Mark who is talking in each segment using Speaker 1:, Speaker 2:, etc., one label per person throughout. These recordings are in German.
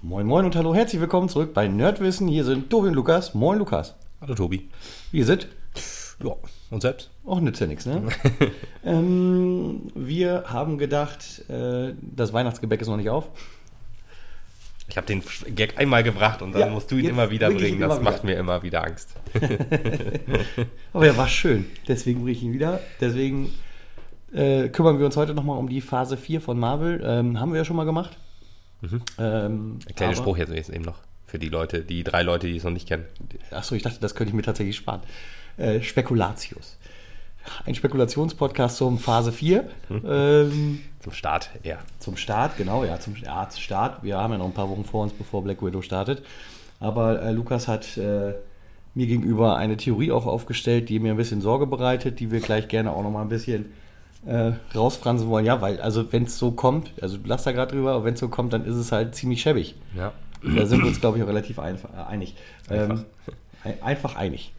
Speaker 1: Moin Moin und hallo, herzlich willkommen zurück bei Nerdwissen. Hier sind Tobi und Lukas. Moin Lukas.
Speaker 2: Hallo Tobi.
Speaker 1: Wir sind
Speaker 2: Ja, und selbst?
Speaker 1: auch nützt ja nichts, ne? ähm, wir haben gedacht, äh, das Weihnachtsgebäck ist noch nicht auf.
Speaker 2: Ich habe den Gag einmal gebracht und dann
Speaker 1: Ja,
Speaker 2: musst du ihn immer wieder bringen.
Speaker 1: immer
Speaker 2: Das
Speaker 1: wieder.
Speaker 2: macht mir immer wieder Angst.
Speaker 1: Aber er war schön, deswegen bringe ich ihn wieder. Deswegen äh, kümmern wir uns heute nochmal um die Phase 4 von Marvel. Ähm, haben wir ja schon mal gemacht. Ähm,
Speaker 2: Ein kleiner
Speaker 1: aber-
Speaker 2: Spruch jetzt eben noch für die Leute, die drei Leute, die es noch nicht kennen.
Speaker 1: Achso, ich dachte, das könnte ich mir tatsächlich sparen. Äh, Spekulatius. Ein Spekulationspodcast zum Phase 4. Ähm,
Speaker 2: Zum Start eher.
Speaker 1: Zum Start, genau, ja, zum ja, Start. Wir haben ja noch ein paar Wochen vor uns, bevor Black Widow startet. Aber äh, Lukas hat äh, mir gegenüber eine Theorie auch aufgestellt, die mir ein bisschen Sorge bereitet, die wir gleich gerne auch noch mal ein bisschen äh, rausfransen wollen. Ja, weil, also wenn es so kommt, also du lachst da gerade drüber, aber wenn es so kommt, dann ist es halt ziemlich schäbig.
Speaker 2: Ja.
Speaker 1: Da sind wir uns, glaube ich, auch relativ einfach, äh, einig. Ähm, ein- einfach einig.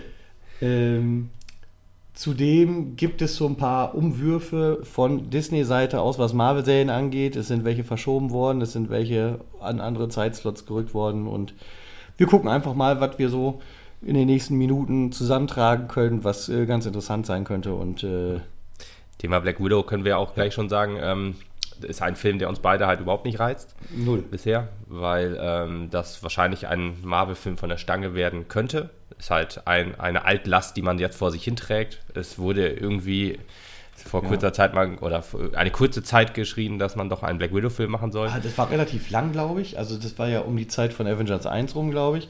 Speaker 1: ähm, zudem gibt es so ein paar Umwürfe von Disney-Seite aus, was Marvel-Serien angeht. Es sind welche verschoben worden, es sind welche an andere Zeitslots gerückt worden. Und wir gucken einfach mal, was wir so in den nächsten Minuten zusammentragen können, was äh, ganz interessant sein könnte. Und äh,
Speaker 2: Thema Black Widow können wir auch gleich schon sagen. Ähm, ist ein Film, der uns beide halt überhaupt nicht reizt
Speaker 1: null.
Speaker 2: bisher, weil ähm, das wahrscheinlich ein Marvel-Film von der Stange werden könnte. Ist halt ein, eine Altlast, die man jetzt vor sich hinträgt. Es wurde irgendwie vor kurzer Zeit mal oder eine kurze Zeit geschrien, dass man doch einen Black Widow-Film machen soll.
Speaker 1: Ah, Das war relativ lang, glaube ich. Also das war ja um die Zeit von Avengers 1 rum, glaube ich.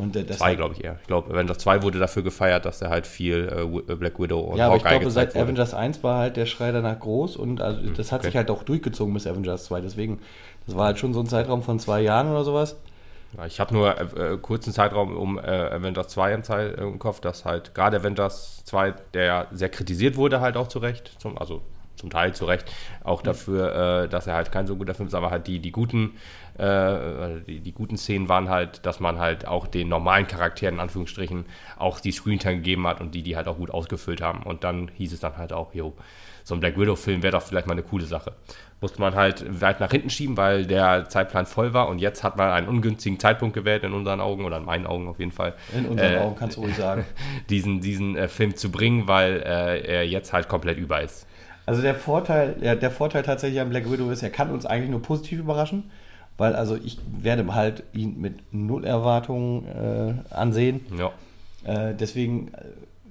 Speaker 1: Und äh,
Speaker 2: Zwei, glaube ich eher. Ich glaube, Avengers 2 wurde dafür gefeiert, dass er halt viel äh, Wi- Black Widow und
Speaker 1: Ja, aber ich
Speaker 2: Hawkeye
Speaker 1: glaube, seit
Speaker 2: wurde.
Speaker 1: Avengers 1 war halt der Schrei danach groß und also das hat
Speaker 2: okay.
Speaker 1: sich halt auch durchgezogen bis Avengers 2. Deswegen, das war halt schon so ein Zeitraum von zwei Jahren oder sowas.
Speaker 2: Ja, ich habe nur äh, äh, kurzen Zeitraum um äh, Avengers 2 im, Zeit, im Kopf, dass halt gerade Avengers 2, der ja sehr kritisiert wurde, halt auch zu Recht, zum, also zum Teil zu Recht, auch dafür, äh, dass er halt kein so guter Film ist, aber halt die, die guten äh, die, die guten Szenen waren halt, dass man halt auch den normalen Charakteren in Anführungsstrichen auch die Screentime gegeben hat und die, die halt auch gut ausgefüllt haben. Und dann hieß es dann halt auch, jo, so ein Black Widow-Film wäre doch vielleicht mal eine coole Sache. Musste man halt weit nach hinten schieben, weil der Zeitplan voll war und jetzt hat man einen ungünstigen Zeitpunkt gewählt in unseren Augen oder in meinen Augen auf jeden Fall.
Speaker 1: In unseren
Speaker 2: äh,
Speaker 1: Augen kannst du ruhig sagen.
Speaker 2: Diesen, diesen äh, Film zu bringen, weil äh, er jetzt halt komplett über ist.
Speaker 1: Also der Vorteil, ja, der Vorteil tatsächlich an Black Widow ist, er kann uns eigentlich nur positiv überraschen, weil also ich werde halt ihn mit null Erwartungen äh, ansehen.
Speaker 2: Ja.
Speaker 1: Äh, deswegen,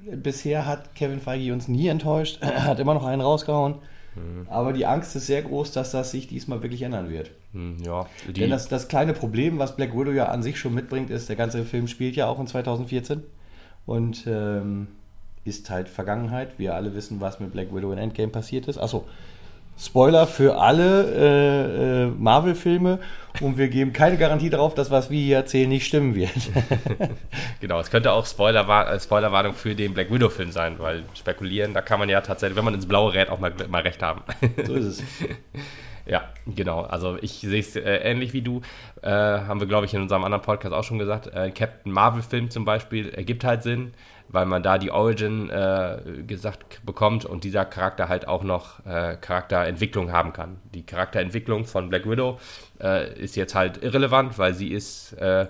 Speaker 1: äh, bisher hat Kevin Feige uns nie enttäuscht, er hat immer noch einen rausgehauen. Aber die Angst ist sehr groß, dass das sich diesmal wirklich ändern wird.
Speaker 2: Hm, ja.
Speaker 1: Denn das, das kleine Problem, was Black Widow ja an sich schon mitbringt, ist, der ganze Film spielt ja auch in 2014 und ähm, ist halt Vergangenheit. Wir alle wissen, was mit Black Widow in Endgame passiert ist. Achso, Spoiler für alle äh, äh, Marvel-Filme und wir geben keine Garantie darauf, dass was wir hier erzählen nicht stimmen wird.
Speaker 2: Genau, es könnte auch Spoiler, Spoilerwarnung für den Black Widow-Film sein, weil spekulieren, da kann man ja tatsächlich, wenn man ins Blaue rät, auch mal, mal recht haben.
Speaker 1: so ist es.
Speaker 2: Ja, genau. Also ich sehe es äh, ähnlich wie du. Äh, haben wir, glaube ich, in unserem anderen Podcast auch schon gesagt. Äh, Captain Marvel-Film zum Beispiel ergibt halt Sinn, weil man da die Origin äh, gesagt bekommt und dieser Charakter halt auch noch äh, Charakterentwicklung haben kann. Die Charakterentwicklung von Black Widow äh, ist jetzt halt irrelevant, weil sie ist. Äh,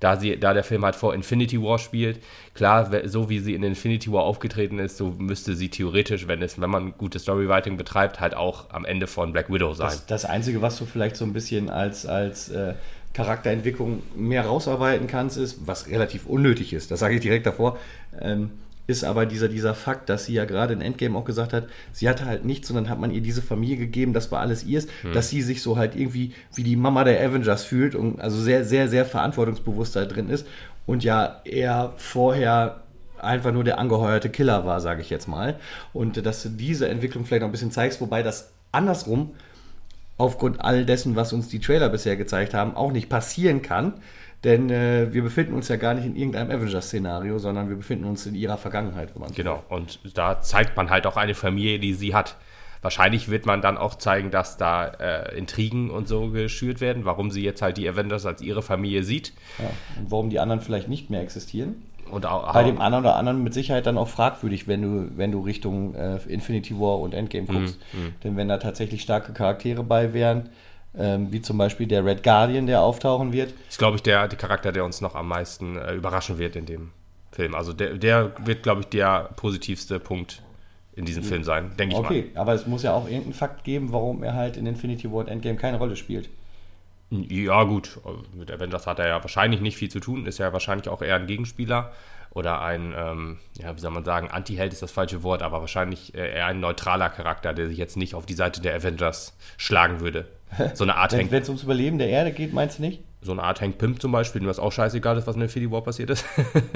Speaker 2: da, sie, da der Film halt vor Infinity War spielt, klar, so wie sie in Infinity War aufgetreten ist, so müsste sie theoretisch, wenn es, wenn man gutes Storywriting betreibt, halt auch am Ende von Black Widow sein.
Speaker 1: Das, das Einzige, was du vielleicht so ein bisschen als, als äh, Charakterentwicklung mehr rausarbeiten kannst, ist, was relativ unnötig ist, das sage ich direkt davor, ähm, ist aber dieser, dieser Fakt, dass sie ja gerade in Endgame auch gesagt hat, sie hatte halt nichts und dann hat man ihr diese Familie gegeben, das war alles ihrs, dass sie sich so halt irgendwie wie die Mama der Avengers fühlt und also sehr, sehr, sehr verantwortungsbewusst da drin ist und ja eher vorher einfach nur der angeheuerte Killer war, sage ich jetzt mal. Und dass du diese Entwicklung vielleicht noch ein bisschen zeigst, wobei das andersrum aufgrund all dessen, was uns die Trailer bisher gezeigt haben, auch nicht passieren kann. Denn äh, wir befinden uns ja gar nicht in irgendeinem Avengers-Szenario, sondern wir befinden uns in ihrer Vergangenheit. Wenn man so
Speaker 2: Genau, und da zeigt man halt auch eine Familie, die sie hat. Wahrscheinlich wird man dann auch zeigen, dass da äh, Intrigen und so geschürt werden, warum sie jetzt halt die Avengers als ihre Familie sieht.
Speaker 1: Ja. Und warum die anderen vielleicht nicht mehr existieren. Und auch, bei dem anderen oder anderen mit Sicherheit dann auch fragwürdig, wenn du, wenn du Richtung äh, Infinity War und Endgame mhm, guckst. Mhm. Denn wenn da tatsächlich starke Charaktere bei wären, ähm, wie zum Beispiel der Red Guardian, der auftauchen wird.
Speaker 2: Das ist, glaube ich, der, der Charakter, der uns noch am meisten äh, überraschen wird in dem Film. Also der, der wird, glaube ich, der positivste Punkt in diesem Film sein, denke ich
Speaker 1: okay, mal. Okay, aber es muss ja auch irgendeinen Fakt geben, warum er halt in Infinity War und Endgame keine Rolle spielt.
Speaker 2: Ja, gut. Mit Avengers hat er ja wahrscheinlich nicht viel zu tun, ist ja wahrscheinlich auch eher ein Gegenspieler oder ein, ähm, ja, wie soll man sagen, Anti-Held ist das falsche Wort, aber wahrscheinlich äh, eher ein neutraler Charakter, der sich jetzt nicht auf die Seite der Avengers schlagen würde.
Speaker 1: So eine Art Wenn es ums Überleben der Erde geht, meinst du nicht?
Speaker 2: So eine Art Hank Pym zum Beispiel, dem was auch scheißegal ist, was in Infinity War passiert ist.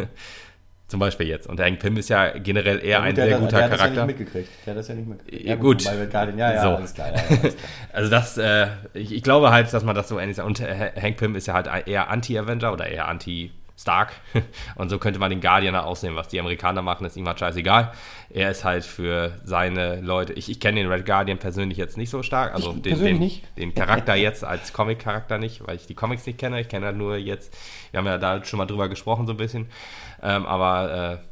Speaker 2: Zum Beispiel jetzt. Und Hank Pym ist ja generell eher ja, gut, ein sehr guter der Charakter. Hat das ja nicht mitgekriegt. Der hat das ja nicht mitgekriegt. Ja, gut. Guardian, ja, ja, so. alles klar. Ja, alles klar. also das, äh, ich, ich, glaube halt, dass man das so ähnlich sagt. Und äh, Hank Pym ist ja halt eher Anti-Avenger oder eher Anti- Stark. Und so könnte man den Guardian aussehen. Was die Amerikaner machen, ist ihm halt scheißegal. Er ist halt für seine Leute. Ich, ich kenne den Red Guardian persönlich jetzt nicht so stark. Also den, den, den Charakter jetzt als Comic-Charakter nicht, weil ich die Comics nicht kenne. Ich kenne halt nur jetzt, wir haben ja da schon mal drüber gesprochen, so ein bisschen. Ähm, aber äh,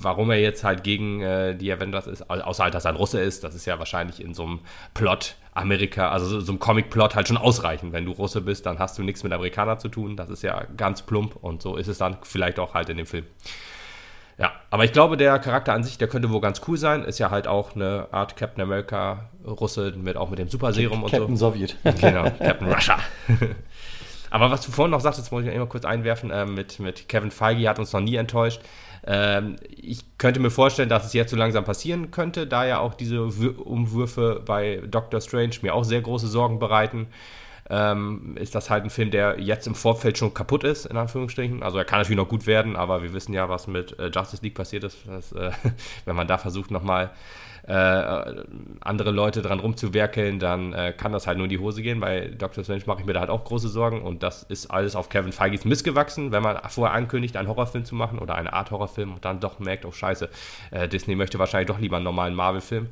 Speaker 2: warum er jetzt halt gegen äh, die Avengers ist, außer halt, dass er ein Russe ist, das ist ja wahrscheinlich in so einem Plot Amerika, also so, so einem Comic-Plot halt schon ausreichend. Wenn du Russe bist, dann hast du nichts mit Amerikanern zu tun. Das ist ja ganz plump und so ist es dann vielleicht auch halt in dem Film. Ja, aber ich glaube, der Charakter an sich, der könnte wohl ganz cool sein. Ist ja halt auch eine Art Captain America Russe mit auch mit dem Super Serum und
Speaker 1: Captain
Speaker 2: so.
Speaker 1: Sowjet.
Speaker 2: Genau, Captain Russia. aber was du vorhin noch sagtest, wollte ich immer kurz einwerfen, äh, mit, mit Kevin Feige hat uns noch nie enttäuscht. Ähm, ich könnte mir vorstellen, dass es jetzt so langsam passieren könnte, da ja auch diese Umwürfe bei Doctor Strange mir auch sehr große Sorgen bereiten. Ähm, ist das halt ein Film, der jetzt im Vorfeld schon kaputt ist, in Anführungsstrichen. Also er kann natürlich noch gut werden, aber wir wissen ja, was mit äh, Justice League passiert ist, dass, äh, wenn man da versucht nochmal äh, andere Leute dran rumzuwerkeln, dann äh, kann das halt nur in die Hose gehen. Bei Dr. Strange mache ich mir da halt auch große Sorgen und das ist alles auf Kevin Feige's Mist gewachsen, wenn man vorher ankündigt, einen Horrorfilm zu machen oder eine Art Horrorfilm und dann doch merkt, oh scheiße, äh, Disney möchte wahrscheinlich doch lieber einen normalen Marvel-Film.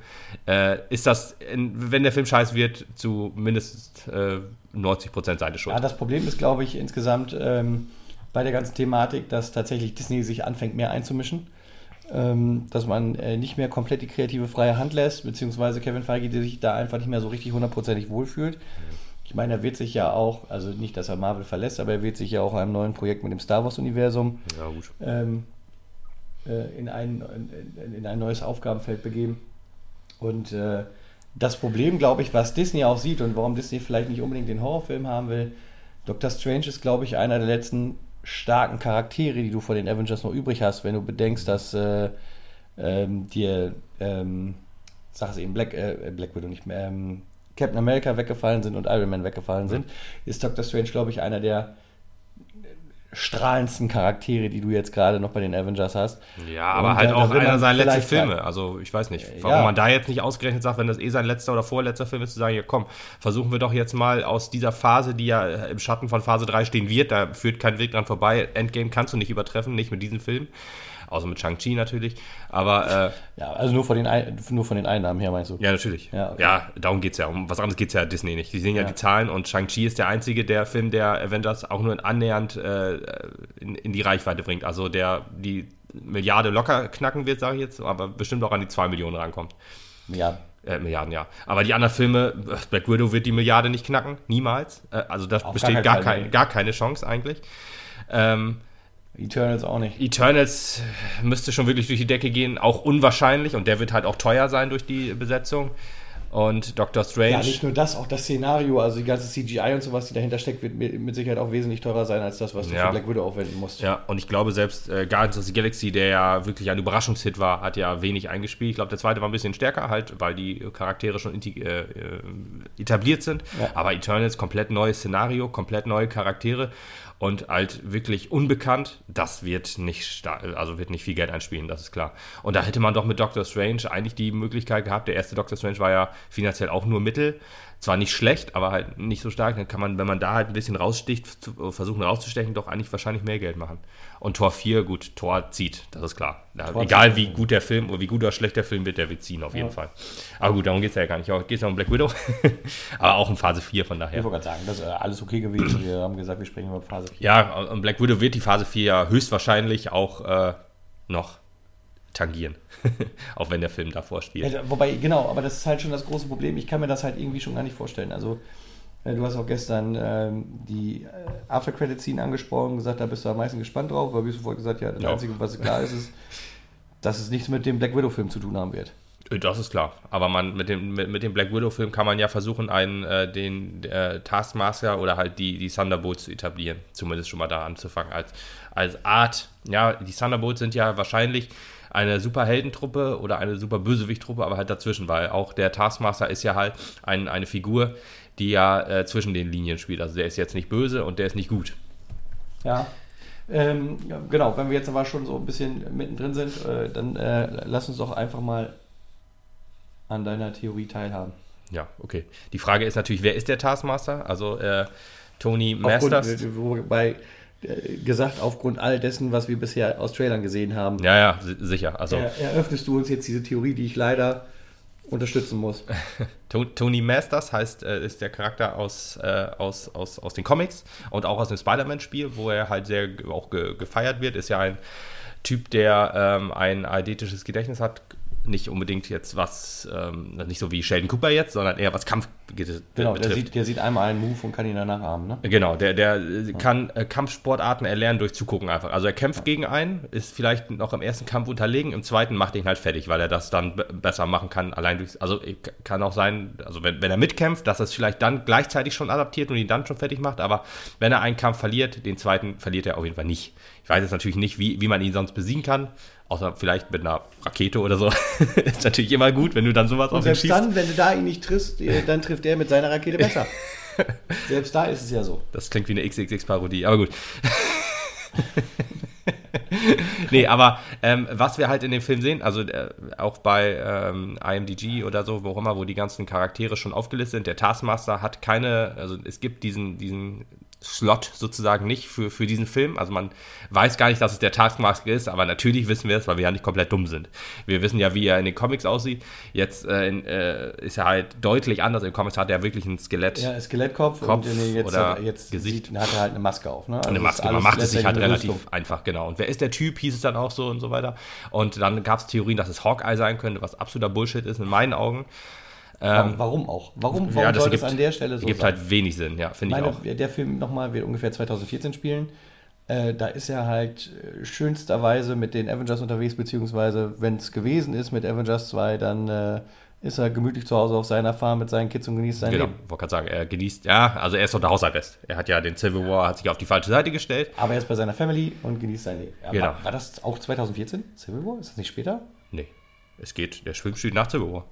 Speaker 2: Äh, ist das, wenn der Film scheiße wird, zu mindestens 90% äh, seine Schuld?
Speaker 1: Ja, das Problem ist, glaube ich, insgesamt ähm, bei der ganzen Thematik, dass tatsächlich Disney sich anfängt, mehr einzumischen dass man äh, nicht mehr komplett die kreative freie Hand lässt, beziehungsweise Kevin Feige, der sich da einfach nicht mehr so richtig hundertprozentig wohlfühlt. Ich meine, er wird sich ja auch, also nicht, dass er Marvel verlässt, aber er wird sich ja auch einem neuen Projekt mit dem Star Wars-Universum ja, ähm, äh, in, ein, in, in, ein neues Aufgabenfeld begeben. Und äh, das Problem, glaube ich, was Disney auch sieht und warum Disney vielleicht nicht unbedingt den Horrorfilm haben will, Doctor Strange ist, glaube ich, einer der letzten starken Charaktere, die du vor den Avengers noch übrig hast, wenn du bedenkst, dass äh, ähm, dir, ähm, sag es eben, Black, äh, Black Widow nicht mehr, ähm, Captain America weggefallen sind und Iron Man weggefallen sind, ist Doctor Strange, glaube ich, einer der strahlendsten Charaktere, die du jetzt gerade noch bei den Avengers hast.
Speaker 2: Ja, aber und halt auch einer seiner letzten Filme. Also ich weiß nicht, warum ja. man da jetzt nicht ausgerechnet sagt, wenn das eh sein letzter oder vorletzter Film ist, zu sagen, ja komm, versuchen wir doch jetzt mal aus dieser Phase, die ja im Schatten von Phase 3 stehen wird, da führt kein Weg dran vorbei. Endgame kannst du nicht übertreffen, nicht mit diesem Film außer mit Shang-Chi natürlich. Aber
Speaker 1: äh, ja, also nur von, den nur von den Einnahmen her meinst du?
Speaker 2: Ja, natürlich. Ja, okay. ja darum geht es ja. Um was anderes geht es ja Disney nicht. Die sehen ja, ja, die Zahlen und Shang-Chi ist der einzige, der Film der Avengers auch nur annähernd äh, in, in die Reichweite bringt. Also der die Milliarde locker knacken wird, sage ich jetzt, aber bestimmt auch an die 2 Millionen rankommt.
Speaker 1: Milliarden.
Speaker 2: Äh, Milliarden, ja. Aber die anderen Filme, Black Widow wird die Milliarde nicht knacken, niemals. Äh, also da besteht gar, kein, gar, keine Chance eigentlich. Ähm,
Speaker 1: Eternals auch nicht.
Speaker 2: Eternals müsste schon wirklich durch die Decke gehen, auch unwahrscheinlich und der wird halt auch teuer sein durch die Besetzung. Und Doctor Strange. Ja,
Speaker 1: nicht nur das, auch das Szenario, also die ganze CGI und sowas, die dahinter steckt, wird mit Sicherheit auch wesentlich teurer sein als das, was du ja. für Black Widow aufwenden musst.
Speaker 2: Ja, und ich glaube selbst äh, Guardians of the Galaxy, der ja wirklich ein Überraschungshit war, hat ja wenig eingespielt. Ich glaube, der zweite war ein bisschen stärker, halt, weil die Charaktere schon äh, äh, etabliert sind. Ja. Aber Eternals, komplett neues Szenario, komplett neue Charaktere und halt wirklich unbekannt, das wird nicht, also wird nicht viel Geld einspielen, das ist klar. Und da hätte man doch mit Doctor Strange eigentlich die Möglichkeit gehabt, der erste Doctor Strange war ja finanziell auch nur Mittel zwar nicht schlecht, aber halt nicht so stark. Dann kann man, wenn man da halt ein bisschen raussticht, zu, versuchen rauszustechen, doch eigentlich wahrscheinlich mehr Geld machen. Und Tor 4, gut, Tor zieht, das ist klar. Da, egal wie gut der Film oder wie gut oder schlecht der Film wird, der wird ziehen auf jeden ja. Fall. Aber gut, darum geht es ja gar nicht. Geht es ja um Black Widow. aber auch in Phase 4 von daher.
Speaker 1: Ich wollte gerade sagen, das ist alles okay gewesen. Wir haben gesagt, wir sprechen über Phase 4.
Speaker 2: Ja, und Black Widow wird die Phase 4 ja höchstwahrscheinlich auch äh, noch tangieren. auch wenn der Film davor spielt.
Speaker 1: Ja, wobei, genau, aber das ist halt schon das große Problem. Ich kann mir das halt irgendwie schon gar nicht vorstellen. Also, äh, du hast auch gestern ähm, die äh, After-Credit-Scene angesprochen, gesagt, da bist du am meisten gespannt drauf, weil wie du vorher gesagt ja, das ja. Einzige, was klar ist, ist, dass es nichts mit dem Black Widow-Film zu tun haben wird.
Speaker 2: Äh, das ist klar. Aber man, mit, dem, mit, mit dem Black Widow-Film kann man ja versuchen, einen, äh, den äh, Taskmaster oder halt die, die Thunderbolts zu etablieren. Zumindest schon mal da anzufangen. Als, als Art, ja, die Thunderbolts sind ja wahrscheinlich eine Superheldentruppe oder eine super Bösewicht-Truppe, aber halt dazwischen, weil auch der Taskmaster ist ja halt ein, eine Figur, die ja äh, zwischen den Linien spielt. Also der ist jetzt nicht böse und der ist nicht gut.
Speaker 1: Ja. Ähm, genau, wenn wir jetzt aber schon so ein bisschen mittendrin sind, äh, dann äh, lass uns doch einfach mal an deiner Theorie teilhaben.
Speaker 2: Ja, okay. Die Frage ist natürlich, wer ist der Taskmaster? Also äh, Tony Masters.
Speaker 1: Aufgrund, wobei äh, gesagt, aufgrund all dessen, was wir bisher aus Trailern gesehen haben.
Speaker 2: Ja, ja, sicher. Also,
Speaker 1: er, eröffnest du uns jetzt diese Theorie, die ich leider unterstützen muss.
Speaker 2: Tony Masters heißt, äh, ist der Charakter aus, äh, aus, aus, aus den Comics und auch aus dem Spider-Man-Spiel, wo er halt sehr auch ge gefeiert wird. Ist ja ein Typ, der ähm, ein eidetisches Gedächtnis hat, nicht unbedingt jetzt was, ähm, nicht so wie Sheldon Cooper jetzt, sondern eher was Kampf
Speaker 1: genau, betrifft. Der sieht, der sieht einmal einen Move und kann ihn danach ahmen, ne?
Speaker 2: Genau, der, der ja. kann äh, Kampfsportarten erlernen durch Zugucken einfach. Also er kämpft ja. gegen einen, ist vielleicht noch im ersten Kampf unterlegen, im zweiten macht er ihn halt fertig, weil er das dann besser machen kann, allein durch, also kann auch sein, also wenn, wenn er mitkämpft, dass er es vielleicht dann gleichzeitig schon adaptiert und ihn dann schon fertig macht, aber wenn er einen Kampf verliert, den zweiten verliert er auf jeden Fall nicht. Ich weiß jetzt natürlich nicht, wie, wie man ihn sonst besiegen kann. Außer vielleicht mit einer Rakete oder so. ist natürlich immer gut, wenn du dann sowas
Speaker 1: Und auf ihn schießt. dann, wenn du da ihn nicht triffst, äh, dann trifft er mit seiner Rakete besser. selbst da ist es ja so.
Speaker 2: Das klingt wie eine XXX-Parodie, aber gut. nee, aber ähm, was wir halt in dem Film sehen, also äh, auch bei ähm, IMDG oder so, wo auch immer, wo die ganzen Charaktere schon aufgelistet sind, der Taskmaster hat keine, also es gibt diesen, diesen Slot sozusagen nicht für, für diesen Film. Also man weiß gar nicht, dass es der Taskmaster ist, aber natürlich wissen wir es, weil wir ja nicht komplett dumm sind. Wir wissen ja, wie er in den Comics aussieht. Jetzt äh, in, äh, ist er halt deutlich anders. Den Comics hat er wirklich ein Skelett.
Speaker 1: Ja, Skelettkopf
Speaker 2: Kopf und
Speaker 1: jetzt,
Speaker 2: oder
Speaker 1: jetzt Gesicht. Sieht, hat er halt eine Maske auf. Ne?
Speaker 2: Also eine Maske, man macht es sich halt relativ Rüstung. einfach, genau. Und wer ist der Typ, hieß es dann auch so und so weiter. Und dann gab es Theorien, dass es Hawkeye sein könnte, was absoluter Bullshit ist in meinen Augen.
Speaker 1: Ähm, warum auch? Warum, warum ja,
Speaker 2: soll das an der Stelle so gibt sein? halt wenig Sinn, ja, finde ich auch.
Speaker 1: Der Film nochmal wird ungefähr 2014 spielen. Äh, da ist er halt äh, schönsterweise mit den Avengers unterwegs, beziehungsweise wenn es gewesen ist mit Avengers 2, dann äh, ist er gemütlich zu Hause auf seiner Farm mit seinen Kids und genießt sein genau, Leben.
Speaker 2: Genau, wollte gerade sagen, er genießt, ja, also er ist unter Hausarrest. Er hat ja den Civil War, hat sich auf die falsche Seite gestellt.
Speaker 1: Aber er ist bei seiner Family und genießt sein Leben.
Speaker 2: genau.
Speaker 1: War, war das auch 2014, Civil War? Ist das nicht später?
Speaker 2: Nee, es geht, der Film steht nach Civil War.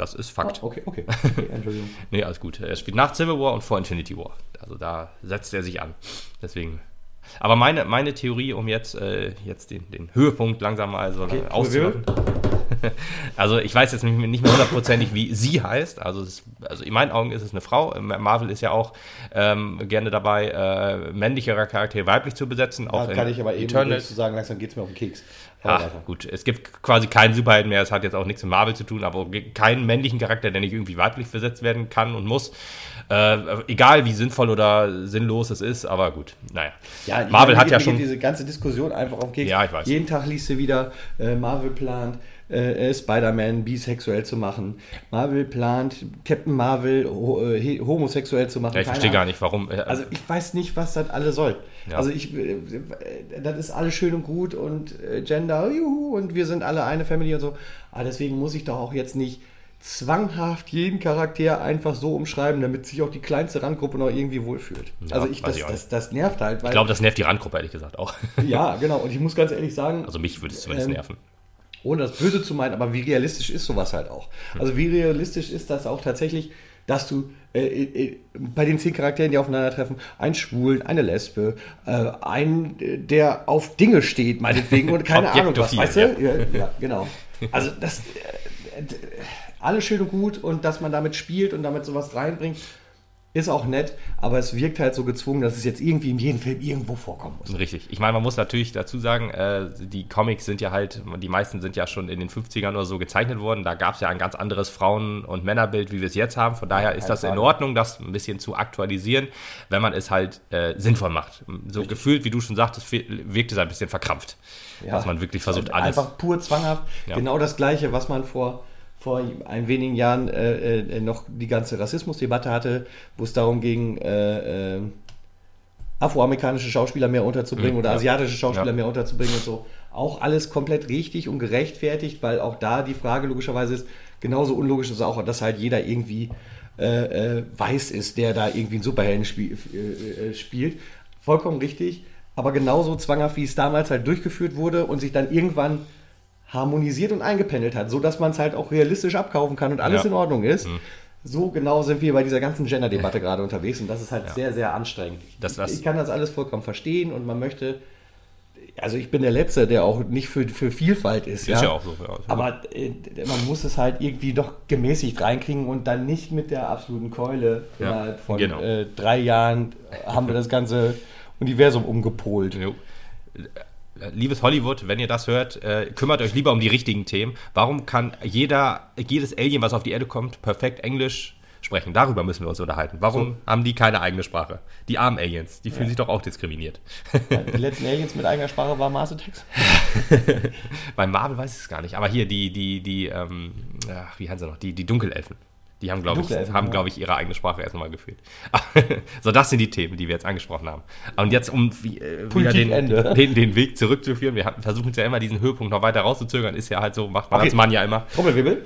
Speaker 2: Das ist Fakt.
Speaker 1: Oh, okay, okay. okay
Speaker 2: Entschuldigung. nee, alles gut. Er spielt nach Civil War und vor Infinity War. Also da setzt er sich an. Deswegen. Aber meine, meine Theorie, um jetzt, äh, jetzt den, den Höhepunkt langsam mal so okay, auszumachen. also ich weiß jetzt nicht, mehr hundertprozentig, wie sie heißt. Also, ist, also in meinen Augen ist es eine Frau. Marvel ist ja auch ähm, gerne dabei, äh, männlichere Charaktere weiblich zu besetzen.
Speaker 1: Auch ja, kann ich aber eben Eternal. zu sagen, langsam geht es mir auf den Keks.
Speaker 2: Ja, gut. Es gibt quasi keinen Superhelden mehr. Es hat jetzt auch nichts mit Marvel zu tun, aber keinen männlichen Charakter, der nicht irgendwie weiblich versetzt werden kann und muss. Äh, egal wie sinnvoll oder sinnlos es ist, aber gut, naja.
Speaker 1: Ja, Marvel hat ja schon. diese ganze Diskussion einfach auf Keks.
Speaker 2: Ja, ich weiß.
Speaker 1: Jeden Tag liest du wieder, äh, Marvel plant, äh, Spider-Man bisexuell zu machen. Marvel plant, Captain Marvel ho äh, homosexuell zu machen. Ja,
Speaker 2: ich verstehe gar nicht, warum.
Speaker 1: Äh, also ich weiß nicht, was das alle soll. Ja. Also ich, äh, das ist alles schön und gut und äh, Gender, juhu, und wir sind alle eine Family und so. Aber deswegen muss ich doch auch jetzt nicht zwanghaft jeden Charakter einfach so umschreiben, damit sich auch die kleinste Randgruppe noch irgendwie wohlfühlt. Ja, also ich, das, ich das, das, nervt halt.
Speaker 2: ich glaube, das nervt die Randgruppe ehrlich gesagt auch.
Speaker 1: ja, genau. Und ich muss ganz ehrlich sagen.
Speaker 2: Also mich würde es zumindest ähm, nerven
Speaker 1: ohne das Böse zu meinen, aber wie realistisch ist sowas halt auch? Also wie realistisch ist das auch tatsächlich, dass du äh, äh, bei den zehn Charakteren, die aufeinandertreffen, einen Schwulen, eine Lesbe, äh, einen, der auf Dinge steht, meinetwegen, und keine Ahnung was, weißt du? Ja, ja, genau. Also das, alles schön und gut und dass man damit spielt und damit sowas reinbringt, ist auch nett, aber es wirkt halt so gezwungen, dass es jetzt irgendwie in jedem Film irgendwo vorkommen muss.
Speaker 2: Richtig. Ich meine, man muss natürlich dazu sagen, äh, die Comics sind ja halt, die meisten sind ja schon in den 50ern oder so gezeichnet worden. Da gab es ja ein ganz anderes Frauen- und Männerbild, wie wir es jetzt haben. Von daher ist das in Ordnung, das ein bisschen zu aktualisieren, wenn man es halt äh, sinnvoll macht. So Richtig. gefühlt, wie du schon sagtest, wirkt es ein bisschen verkrampft. Ja, was man wirklich versucht,
Speaker 1: alles. Einfach pur zwanghaft. Ja. Genau das Gleiche, was man vor vor ein wenigen Jahren äh, äh, noch die ganze Rassismusdebatte hatte, wo es darum ging, äh, äh, afroamerikanische Schauspieler mehr unterzubringen mhm, oder asiatische Schauspieler ja. mehr unterzubringen und so. Auch alles komplett richtig und gerechtfertigt, weil auch da die Frage logischerweise ist, genauso unlogisch ist auch, dass halt jeder irgendwie äh, äh, weiß ist, der da irgendwie einen Superhelden spiel, spielt. Vollkommen richtig, aber genauso zwanghaft, wie es damals halt durchgeführt wurde und sich dann irgendwann harmonisiert und eingependelt hat, so dass man es halt auch realistisch abkaufen kann und alles ja. in Ordnung ist. Mhm. So genau sind wir bei dieser ganzen Gender-Debatte gerade unterwegs und das ist halt ja. sehr, sehr anstrengend.
Speaker 2: Das, das
Speaker 1: ich kann das alles vollkommen verstehen und man möchte, also ich bin der Letzte, der auch nicht für, für Vielfalt ist. Ist ja, ja auch so. Ja. Aber äh, man muss es halt irgendwie doch gemäßigt reinkriegen und dann nicht mit der absoluten Keule ja, von genau. äh, drei Jahren haben wir das ganze Universum umgepolt. Jo
Speaker 2: liebes Hollywood, wenn ihr das hört, äh, kümmert euch lieber um die richtigen Themen. Warum kann jeder, jedes Alien, was auf die Erde kommt, perfekt Englisch sprechen? Darüber müssen wir uns unterhalten. Warum so. haben die keine eigene Sprache? Die armen Aliens, die fühlen ja. sich doch auch diskriminiert.
Speaker 1: Die letzten Aliens mit eigener Sprache war Mars Attacks.
Speaker 2: Bei Marvel weiß ich es gar nicht. Aber hier die, die, die, ähm, ach, wie heißen sie noch? Die, die Dunkelelfen. Die haben, glaube ich, haben, ja. ich, ihre eigene Sprache erst nochmal gefühlt. so, das sind die Themen, die wir jetzt angesprochen haben. Und jetzt, um äh, wieder den, den, den, Weg zurückzuführen, wir versuchen ja immer, diesen Höhepunkt noch weiter rauszuzögern, ist ja halt so, macht man okay. als Mann ja immer. Trommelwirbel.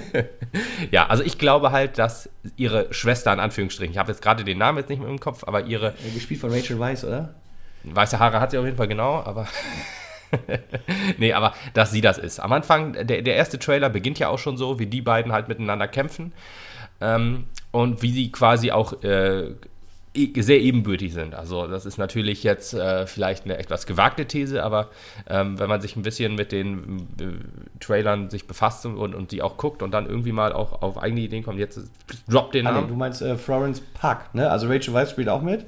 Speaker 2: ja, also ich glaube halt, dass ihre Schwester, in Anführungsstrichen, ich habe jetzt gerade den Namen jetzt nicht mehr im Kopf, aber ihre...
Speaker 1: Gespielt von Rachel Weisz, oder?
Speaker 2: Weiße Haare hat sie auf jeden Fall genau, aber... nee, aber dass sie das ist. Am Anfang, der, der erste Trailer beginnt ja auch schon so, wie die beiden halt miteinander kämpfen. Ähm, und wie sie quasi auch äh, e, sehr ebenbürtig sind. Also das ist natürlich jetzt äh, vielleicht eine etwas gewagte These, aber ähm, wenn man sich ein bisschen mit den äh, Trailern sich befasst und, und die auch guckt und dann irgendwie mal auch auf eigene Ideen kommt, jetzt drop den Namen. Ah, nee,
Speaker 1: du meinst äh, Florence Park, ne? Also Rachel Weisz spielt auch mit.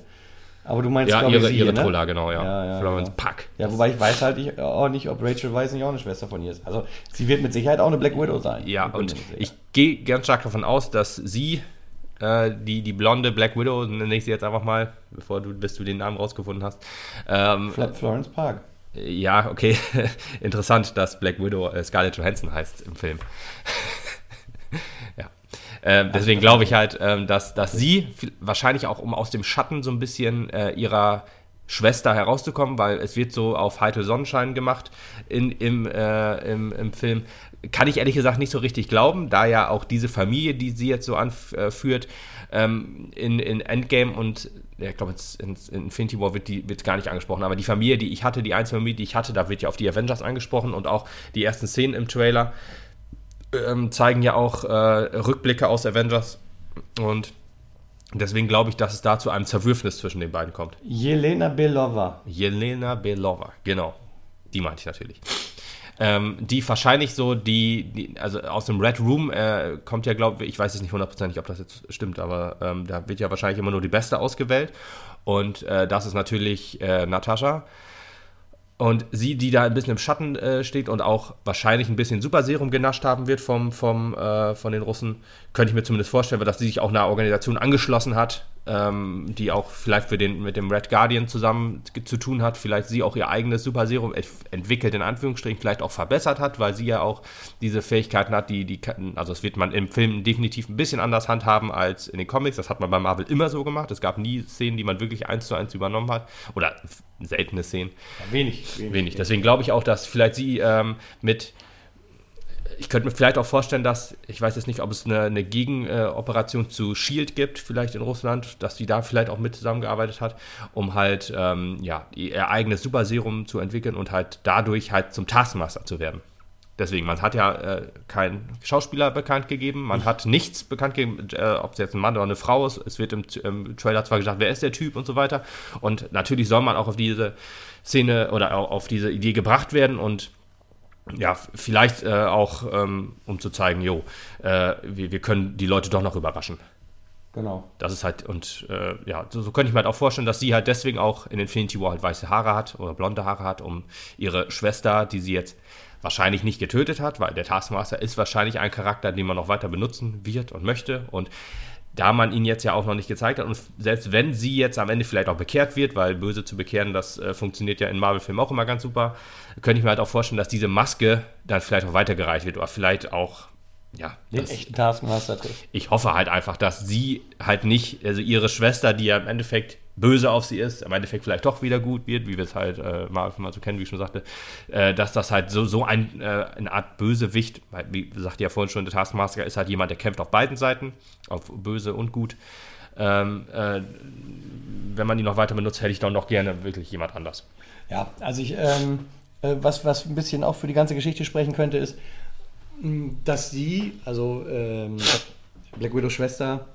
Speaker 1: Aber du meinst,
Speaker 2: ja, ihre, sie, ihre ne? Troller, genau, ja. ja,
Speaker 1: ja Florence genau. Pack. Ja, wobei ich weiß halt ich, auch nicht, ob Rachel Weisz nicht auch eine Schwester von ihr ist. Also sie wird mit Sicherheit auch eine Black Widow sein.
Speaker 2: Ja, und ich gehe ganz stark davon aus, dass sie, äh, die, die blonde Black Widow, nenne ich sie jetzt einfach mal, bevor du, bis du den Namen rausgefunden hast.
Speaker 1: Ähm, Florence Park.
Speaker 2: Ja, okay. Interessant, dass Black Widow äh, Scarlett Johansson heißt im Film. Ja. Äh, deswegen glaube ich halt, äh, dass, dass sie wahrscheinlich auch, um aus dem Schatten so ein bisschen äh, ihrer Schwester herauszukommen, weil es wird so auf Heitel Sonnenschein gemacht in, im, äh, im, im Film. Kann ich ehrlich gesagt nicht so richtig glauben, da ja auch diese Familie, die sie jetzt so anführt, ähm, in, in Endgame und ja, ich glaube, in, in, Infinity War wird die wird gar nicht angesprochen, aber die Familie, die ich hatte, die einzige Familie, die ich hatte, da wird ja auf die Avengers angesprochen und auch die ersten Szenen im Trailer ähm, zeigen ja auch äh, Rückblicke aus Avengers und deswegen glaube ich, dass es da zu einem Zerwürfnis zwischen den beiden kommt.
Speaker 1: Jelena Belova.
Speaker 2: Jelena Belova, genau. Die meinte ich natürlich. Ähm, die wahrscheinlich so die, die, also aus dem Red Room äh, kommt ja, glaube ich, ich weiß jetzt nicht hundertprozentig, ob das jetzt stimmt, aber ähm, da wird ja wahrscheinlich immer nur die Beste ausgewählt. Und äh, das ist natürlich äh, Natascha. Und sie, die da ein bisschen im Schatten äh, steht und auch wahrscheinlich ein bisschen Superserum genascht haben wird vom, vom, äh, von den Russen, könnte ich mir zumindest vorstellen, dass sie sich auch einer Organisation angeschlossen hat, ähm, die auch vielleicht für den, mit dem Red Guardian zusammen zu tun hat, vielleicht sie auch ihr eigenes Super Serum entwickelt, in Anführungsstrichen, vielleicht auch verbessert hat, weil sie ja auch diese Fähigkeiten hat, die, die also das wird man im Film definitiv ein bisschen anders handhaben als in den Comics. Das hat man bei Marvel immer so gemacht. Es gab nie Szenen, die man wirklich eins zu eins übernommen hat. Oder seltene Szenen.
Speaker 1: Ja, wenig,
Speaker 2: wenig. Wenig. Deswegen glaube ich auch, dass vielleicht sie ähm, mit ich könnte mir vielleicht auch vorstellen, dass, ich weiß jetzt nicht, ob es eine, eine Gegenoperation zu Shield gibt, vielleicht in Russland, dass die da vielleicht auch mit zusammengearbeitet hat, um halt ähm, ja, ihr eigenes Superserum zu entwickeln und halt dadurch halt zum Taskmaster zu werden. Deswegen, man hat ja äh, keinen Schauspieler bekannt gegeben, man hat nichts bekannt gegeben, äh, ob es jetzt ein Mann oder eine Frau ist. Es wird im, im, Trailer zwar gesagt, wer ist der Typ und so weiter. Und natürlich soll man auch auf diese Szene oder auf diese Idee gebracht werden und ja, vielleicht äh, auch, ähm, um zu zeigen, jo, äh, wir, wir können die Leute doch noch überraschen.
Speaker 1: Genau.
Speaker 2: Das ist halt, und äh, ja, so, so, könnte ich mir halt auch vorstellen, dass sie halt deswegen auch in Infinity War halt weiße Haare hat oder blonde Haare hat, um ihre Schwester, die sie jetzt wahrscheinlich nicht getötet hat, weil der Taskmaster ist wahrscheinlich ein Charakter, den man noch weiter benutzen wird und möchte. Und da man ihn jetzt ja auch noch nicht gezeigt hat und selbst wenn sie jetzt am Ende vielleicht auch bekehrt wird, weil böse zu bekehren, das äh, funktioniert ja in Marvel-Filmen auch immer ganz super, könnte ich mir halt auch vorstellen, dass diese Maske dann vielleicht auch weitergereicht wird oder vielleicht auch ja,
Speaker 1: das, echten Taskmaster trifft.
Speaker 2: Ich hoffe halt einfach, dass sie halt nicht, also ihre Schwester, die ja im Endeffekt böse auf sie ist, im Endeffekt vielleicht doch wieder gut wird, wie wir es halt äh, mal, mal so kennen, wie ich schon sagte, äh, dass das halt so, so ein, äh, eine Art Bösewicht, wie sagte ja vorhin schon, der Taskmaster ist halt jemand, der kämpft auf beiden Seiten, auf böse und gut. Ähm, äh, wenn man ihn noch weiter benutzt, hätte ich dann noch gerne wirklich jemand anders.
Speaker 1: Ja, also ich, ähm, äh, was, was ein bisschen auch für die ganze Geschichte sprechen könnte, ist, dass sie, also ähm, Black Widows Schwester,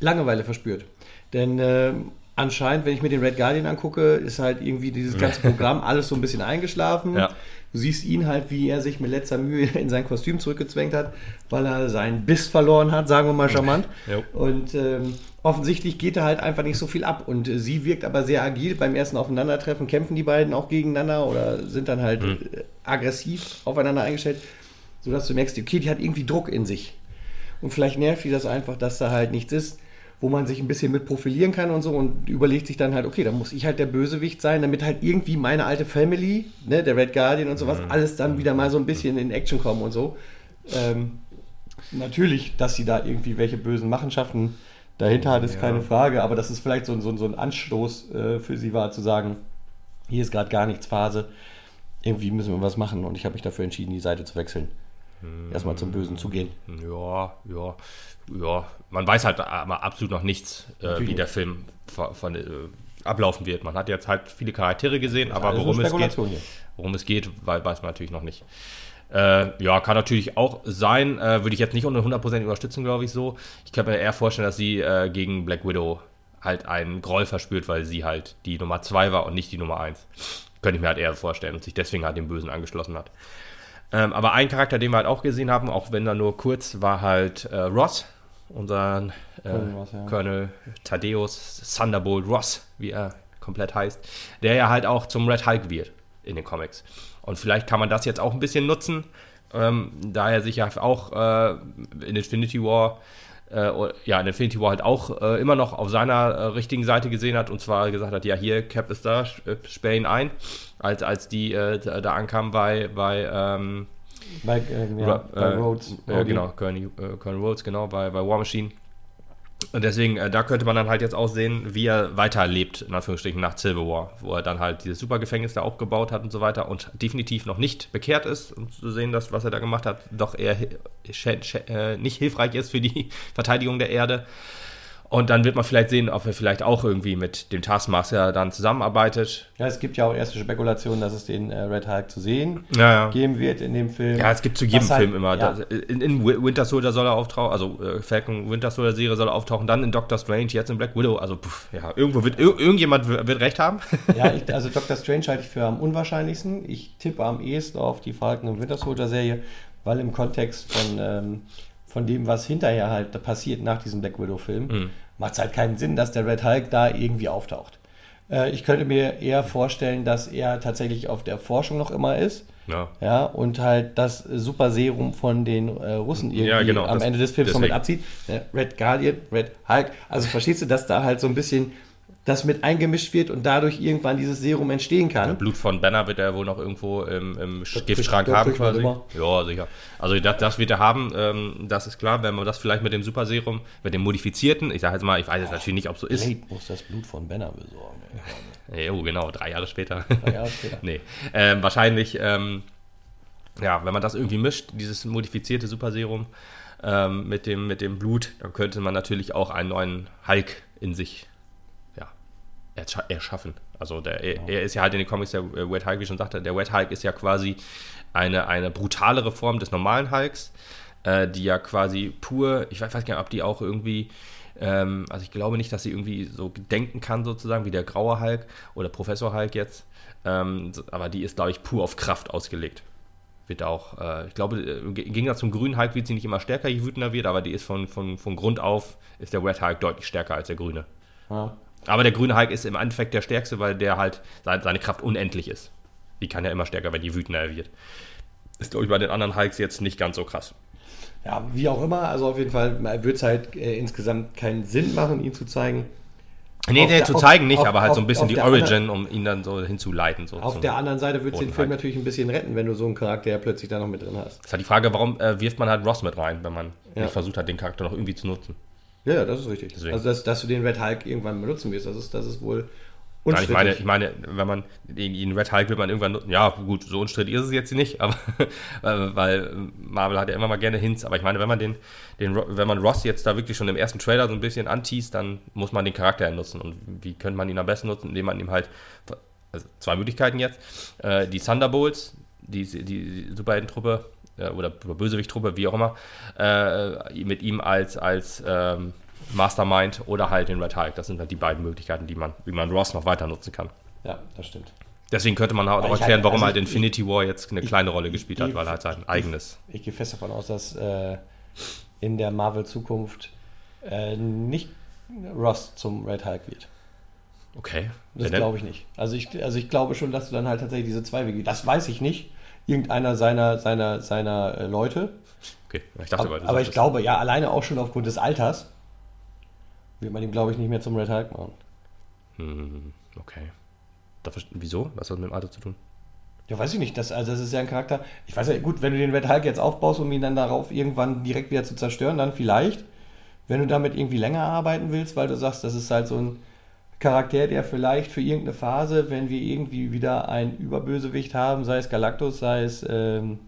Speaker 1: Langeweile verspürt. Denn ähm, anscheinend, wenn ich mir den Red Guardian angucke, ist halt irgendwie dieses ganze Programm alles so ein bisschen eingeschlafen. Ja. Du siehst ihn halt, wie er sich mit letzter Mühe in sein Kostüm zurückgezwängt hat, weil er seinen Biss verloren hat, sagen wir mal charmant. Ja. Und ähm, offensichtlich geht er halt einfach nicht so viel ab. Und äh, sie wirkt aber sehr agil. Beim ersten Aufeinandertreffen kämpfen die beiden auch gegeneinander oder sind dann halt mhm. aggressiv aufeinander eingestellt, sodass du merkst, okay, die hat irgendwie Druck in sich. Und vielleicht nervt die das einfach, dass da halt nichts ist wo man sich ein bisschen mit profilieren kann und so und überlegt sich dann halt, okay, dann muss ich halt der Bösewicht sein, damit halt irgendwie meine alte Family, ne, der Red Guardian und sowas, mhm. alles dann wieder mal so ein bisschen in Action kommen und so. Ähm, natürlich, dass sie da irgendwie welche bösen Machenschaften dahinter hat, ist ja. keine Frage, aber das ist vielleicht so, so, so ein Anstoß äh, für sie war, zu sagen, hier ist gerade gar nichts Phase, irgendwie müssen wir was machen und ich habe mich dafür entschieden, die Seite zu wechseln. Hm. Erstmal zum Bösen zu gehen.
Speaker 2: Ja, ja ja, man weiß halt aber absolut noch nichts, äh, wie der Film von, von äh, ablaufen wird. Man hat jetzt halt viele Charaktere gesehen, aber worum es geht, worum es geht, weiß man natürlich noch nicht. Äh, ja, kann natürlich auch sein. Äh, würde ich jetzt nicht unter 100% unterstützen, glaube ich so. Ich kann mir eher vorstellen, dass sie äh, gegen Black Widow halt einen Groll verspürt, weil sie halt die Nummer 2 war und nicht die Nummer 1. Könnte ich mir halt eher vorstellen und sich deswegen halt dem Bösen angeschlossen hat. Ähm, aber ein Charakter, den wir halt auch gesehen haben, auch wenn er nur kurz, war halt äh, Ross, unseren äh, Ross, ja. Colonel Thaddeus Thunderbolt Ross, wie er komplett heißt, der ja halt auch zum Red Hulk wird in den Comics. Und vielleicht kann man das jetzt auch ein bisschen nutzen, ähm, da er sich ja auch äh, in Infinity War äh, ja, in Infinity War halt auch äh, immer noch auf seiner äh, richtigen Seite gesehen hat und zwar gesagt hat, ja, hier, Cap ist da, äh, sperr ihn ein, als, als die äh, da ankamen bei, bei ähm, bei, äh, ja, bei äh, Rhodes. Äh, genau, Colonel, äh, Rhodes, genau, bei, bei War Machine. Und deswegen, äh, da könnte man dann halt jetzt auch sehen, wie er weiterlebt, in Anführungsstrichen, nach Civil War, wo er dann halt dieses Supergefängnis da aufgebaut hat und so weiter und definitiv noch nicht bekehrt ist, um zu sehen, dass was er da gemacht hat, doch eher äh, nicht hilfreich ist für die Verteidigung der Erde. Und dann wird man vielleicht sehen, ob er vielleicht auch irgendwie mit dem Taskmaster dann zusammenarbeitet.
Speaker 1: Ja, es gibt ja auch erste Spekulationen, dass es den äh, Red Hulk zu sehen ja, ja. geben wird in dem Film.
Speaker 2: Ja, es gibt zu jedem halt, Film immer. Ja. in, in, Winter Soldier soll er auftauchen, also äh, Falcon Winter Soldier Serie soll er auftauchen, dann in Doctor Strange, jetzt in Black Widow. Also, pff, ja, irgendwo wird ir irgendjemand wird recht haben.
Speaker 1: ja, ich, also Doctor Strange halte ich für am unwahrscheinlichsten. Ich tippe am ehesten auf die Falcon und Winter Soldier Serie, weil im Kontext von, ähm, von dem, was hinterher halt passiert nach diesem Black Widow-Film, mhm macht es halt keinen Sinn, dass der Red Hulk da irgendwie auftaucht. Äh, ich könnte mir eher vorstellen, dass er tatsächlich auf der Forschung noch immer ist. Ja. ja und halt das Super Serum von den äh, Russen irgendwie ja, genau, am das, Ende des Films noch mit abzieht. Red Guardian, Red Hulk. Also verstehst du, dass da halt so ein bisschen das mit eingemischt wird und dadurch irgendwann dieses Serum entstehen kann. Ja,
Speaker 2: Blut von Banner wird er wohl noch irgendwo im, im Giftschrank haben quasi. Ja, sicher. Also das, das wird er haben, ähm, das ist klar, wenn man das vielleicht mit dem Super Serum, mit dem modifizierten, ich sage jetzt mal, ich weiß jetzt natürlich nicht, ob so ist.
Speaker 1: Blade muss das Blut von Banner besorgen.
Speaker 2: Jo, genau, drei Jahre später. Drei Jahre später. nee, ähm, wahrscheinlich, ähm, ja, wenn man das irgendwie mischt, dieses modifizierte Super Serum ähm, mit, dem, mit dem Blut, dann könnte man natürlich auch einen neuen Hulk in sich erschaffen. Also der, er, er, ist ja halt in den Comics der Red Hulk, wie schon sagte, der Red Hulk ist ja quasi eine, eine brutalere Form des normalen Hulks, äh, die ja quasi pur, ich weiß, weiß gar nicht, ob die auch irgendwie, ähm, also ich glaube nicht, dass sie irgendwie so denken kann sozusagen, wie der graue Hulk oder Professor Hulk jetzt, ähm, aber die ist, glaube ich, pur auf Kraft ausgelegt. wird auch, äh, ich glaube, äh, im Gegensatz zum grünen Hulk wird sie nicht immer stärker, je wütender wird, aber die ist von, von, von Grund auf, ist der Red Hulk deutlich stärker als der grüne. Ja. Aber der grüne Hulk ist im Endeffekt der stärkste, weil der halt seine Kraft unendlich ist. Die kann ja immer stärker, wenn die wütender wird. Ist, glaube ich, bei den anderen Hulks jetzt nicht ganz so krass.
Speaker 1: Ja, wie auch immer, also auf jeden Fall wird es halt äh, insgesamt keinen Sinn machen, ihn zu zeigen.
Speaker 2: Nee, nee, zu zeigen nicht, auf, aber halt auf, so ein bisschen die Origin, um ihn dann so hinzuleiten. So
Speaker 1: auf der anderen Seite würde es den Film halt. natürlich ein bisschen retten, wenn du so einen Charakter ja plötzlich da noch mit drin hast.
Speaker 2: Das ist halt die Frage, warum äh, wirft man halt Ross mit rein, wenn man ja. nicht versucht hat, den Charakter noch irgendwie zu nutzen.
Speaker 1: Ja, das ist richtig. Deswegen. Also, dass, dass du den Red Hulk irgendwann benutzen wirst, das ist, das ist wohl
Speaker 2: Nein, ich meine, ich meine, wenn man den Red Hulk will man irgendwann nutzen. Ja, gut, so unstrittig ist es jetzt nicht, aber weil Marvel hat ja immer mal gerne Hints, aber ich meine, wenn man den, den wenn man Ross jetzt da wirklich schon im ersten Trailer so ein bisschen anteast, dann muss man den Charakter nutzen. Und wie könnte man ihn am besten nutzen, indem man ihm halt also zwei Möglichkeiten jetzt. Äh, die Thunderbolts, die, die Superhelden-Truppe oder Bösewicht-Truppe, wie auch immer, äh, mit ihm als, als ähm, Mastermind oder halt den Red Hulk. Das sind halt die beiden Möglichkeiten, die man, wie man Ross noch weiter nutzen kann.
Speaker 1: Ja, das stimmt.
Speaker 2: Deswegen könnte man auch erklären, halt, warum also halt Infinity ich, War jetzt eine ich, kleine Rolle gespielt hat, weil er halt sein eigenes.
Speaker 1: Ich, ich, gehe fest davon aus, dass äh, in der Marvel-Zukunft äh, nicht Ross zum Red Hulk wird.
Speaker 2: Okay.
Speaker 1: Das glaube ich nicht. Also ich, also ich glaube schon, dass du dann halt tatsächlich diese zwei Wege. Das weiß ich nicht. Irgendeiner seiner, seiner, seiner äh, Leute.
Speaker 2: Okay,
Speaker 1: ich dachte, aber, aber ich glaube, ja, alleine auch schon aufgrund des Alters wird man ihn, glaube ich, nicht mehr zum Red Hulk machen.
Speaker 2: Hm, okay. Das, wieso? Was hat das mit dem Alter zu tun?
Speaker 1: Ja, weiß ich nicht. Das, also das ist ja ein Charakter. Ich weiß ja, gut, wenn du den Red Hulk jetzt aufbaust, um ihn dann darauf irgendwann direkt wieder zu zerstören, dann vielleicht. Wenn du damit irgendwie länger arbeiten willst, weil du sagst, das ist halt so ein Charakter, der vielleicht für irgendeine Phase, wenn wir irgendwie wieder ein Überbösewicht haben, sei es Galactus, sei es ähm,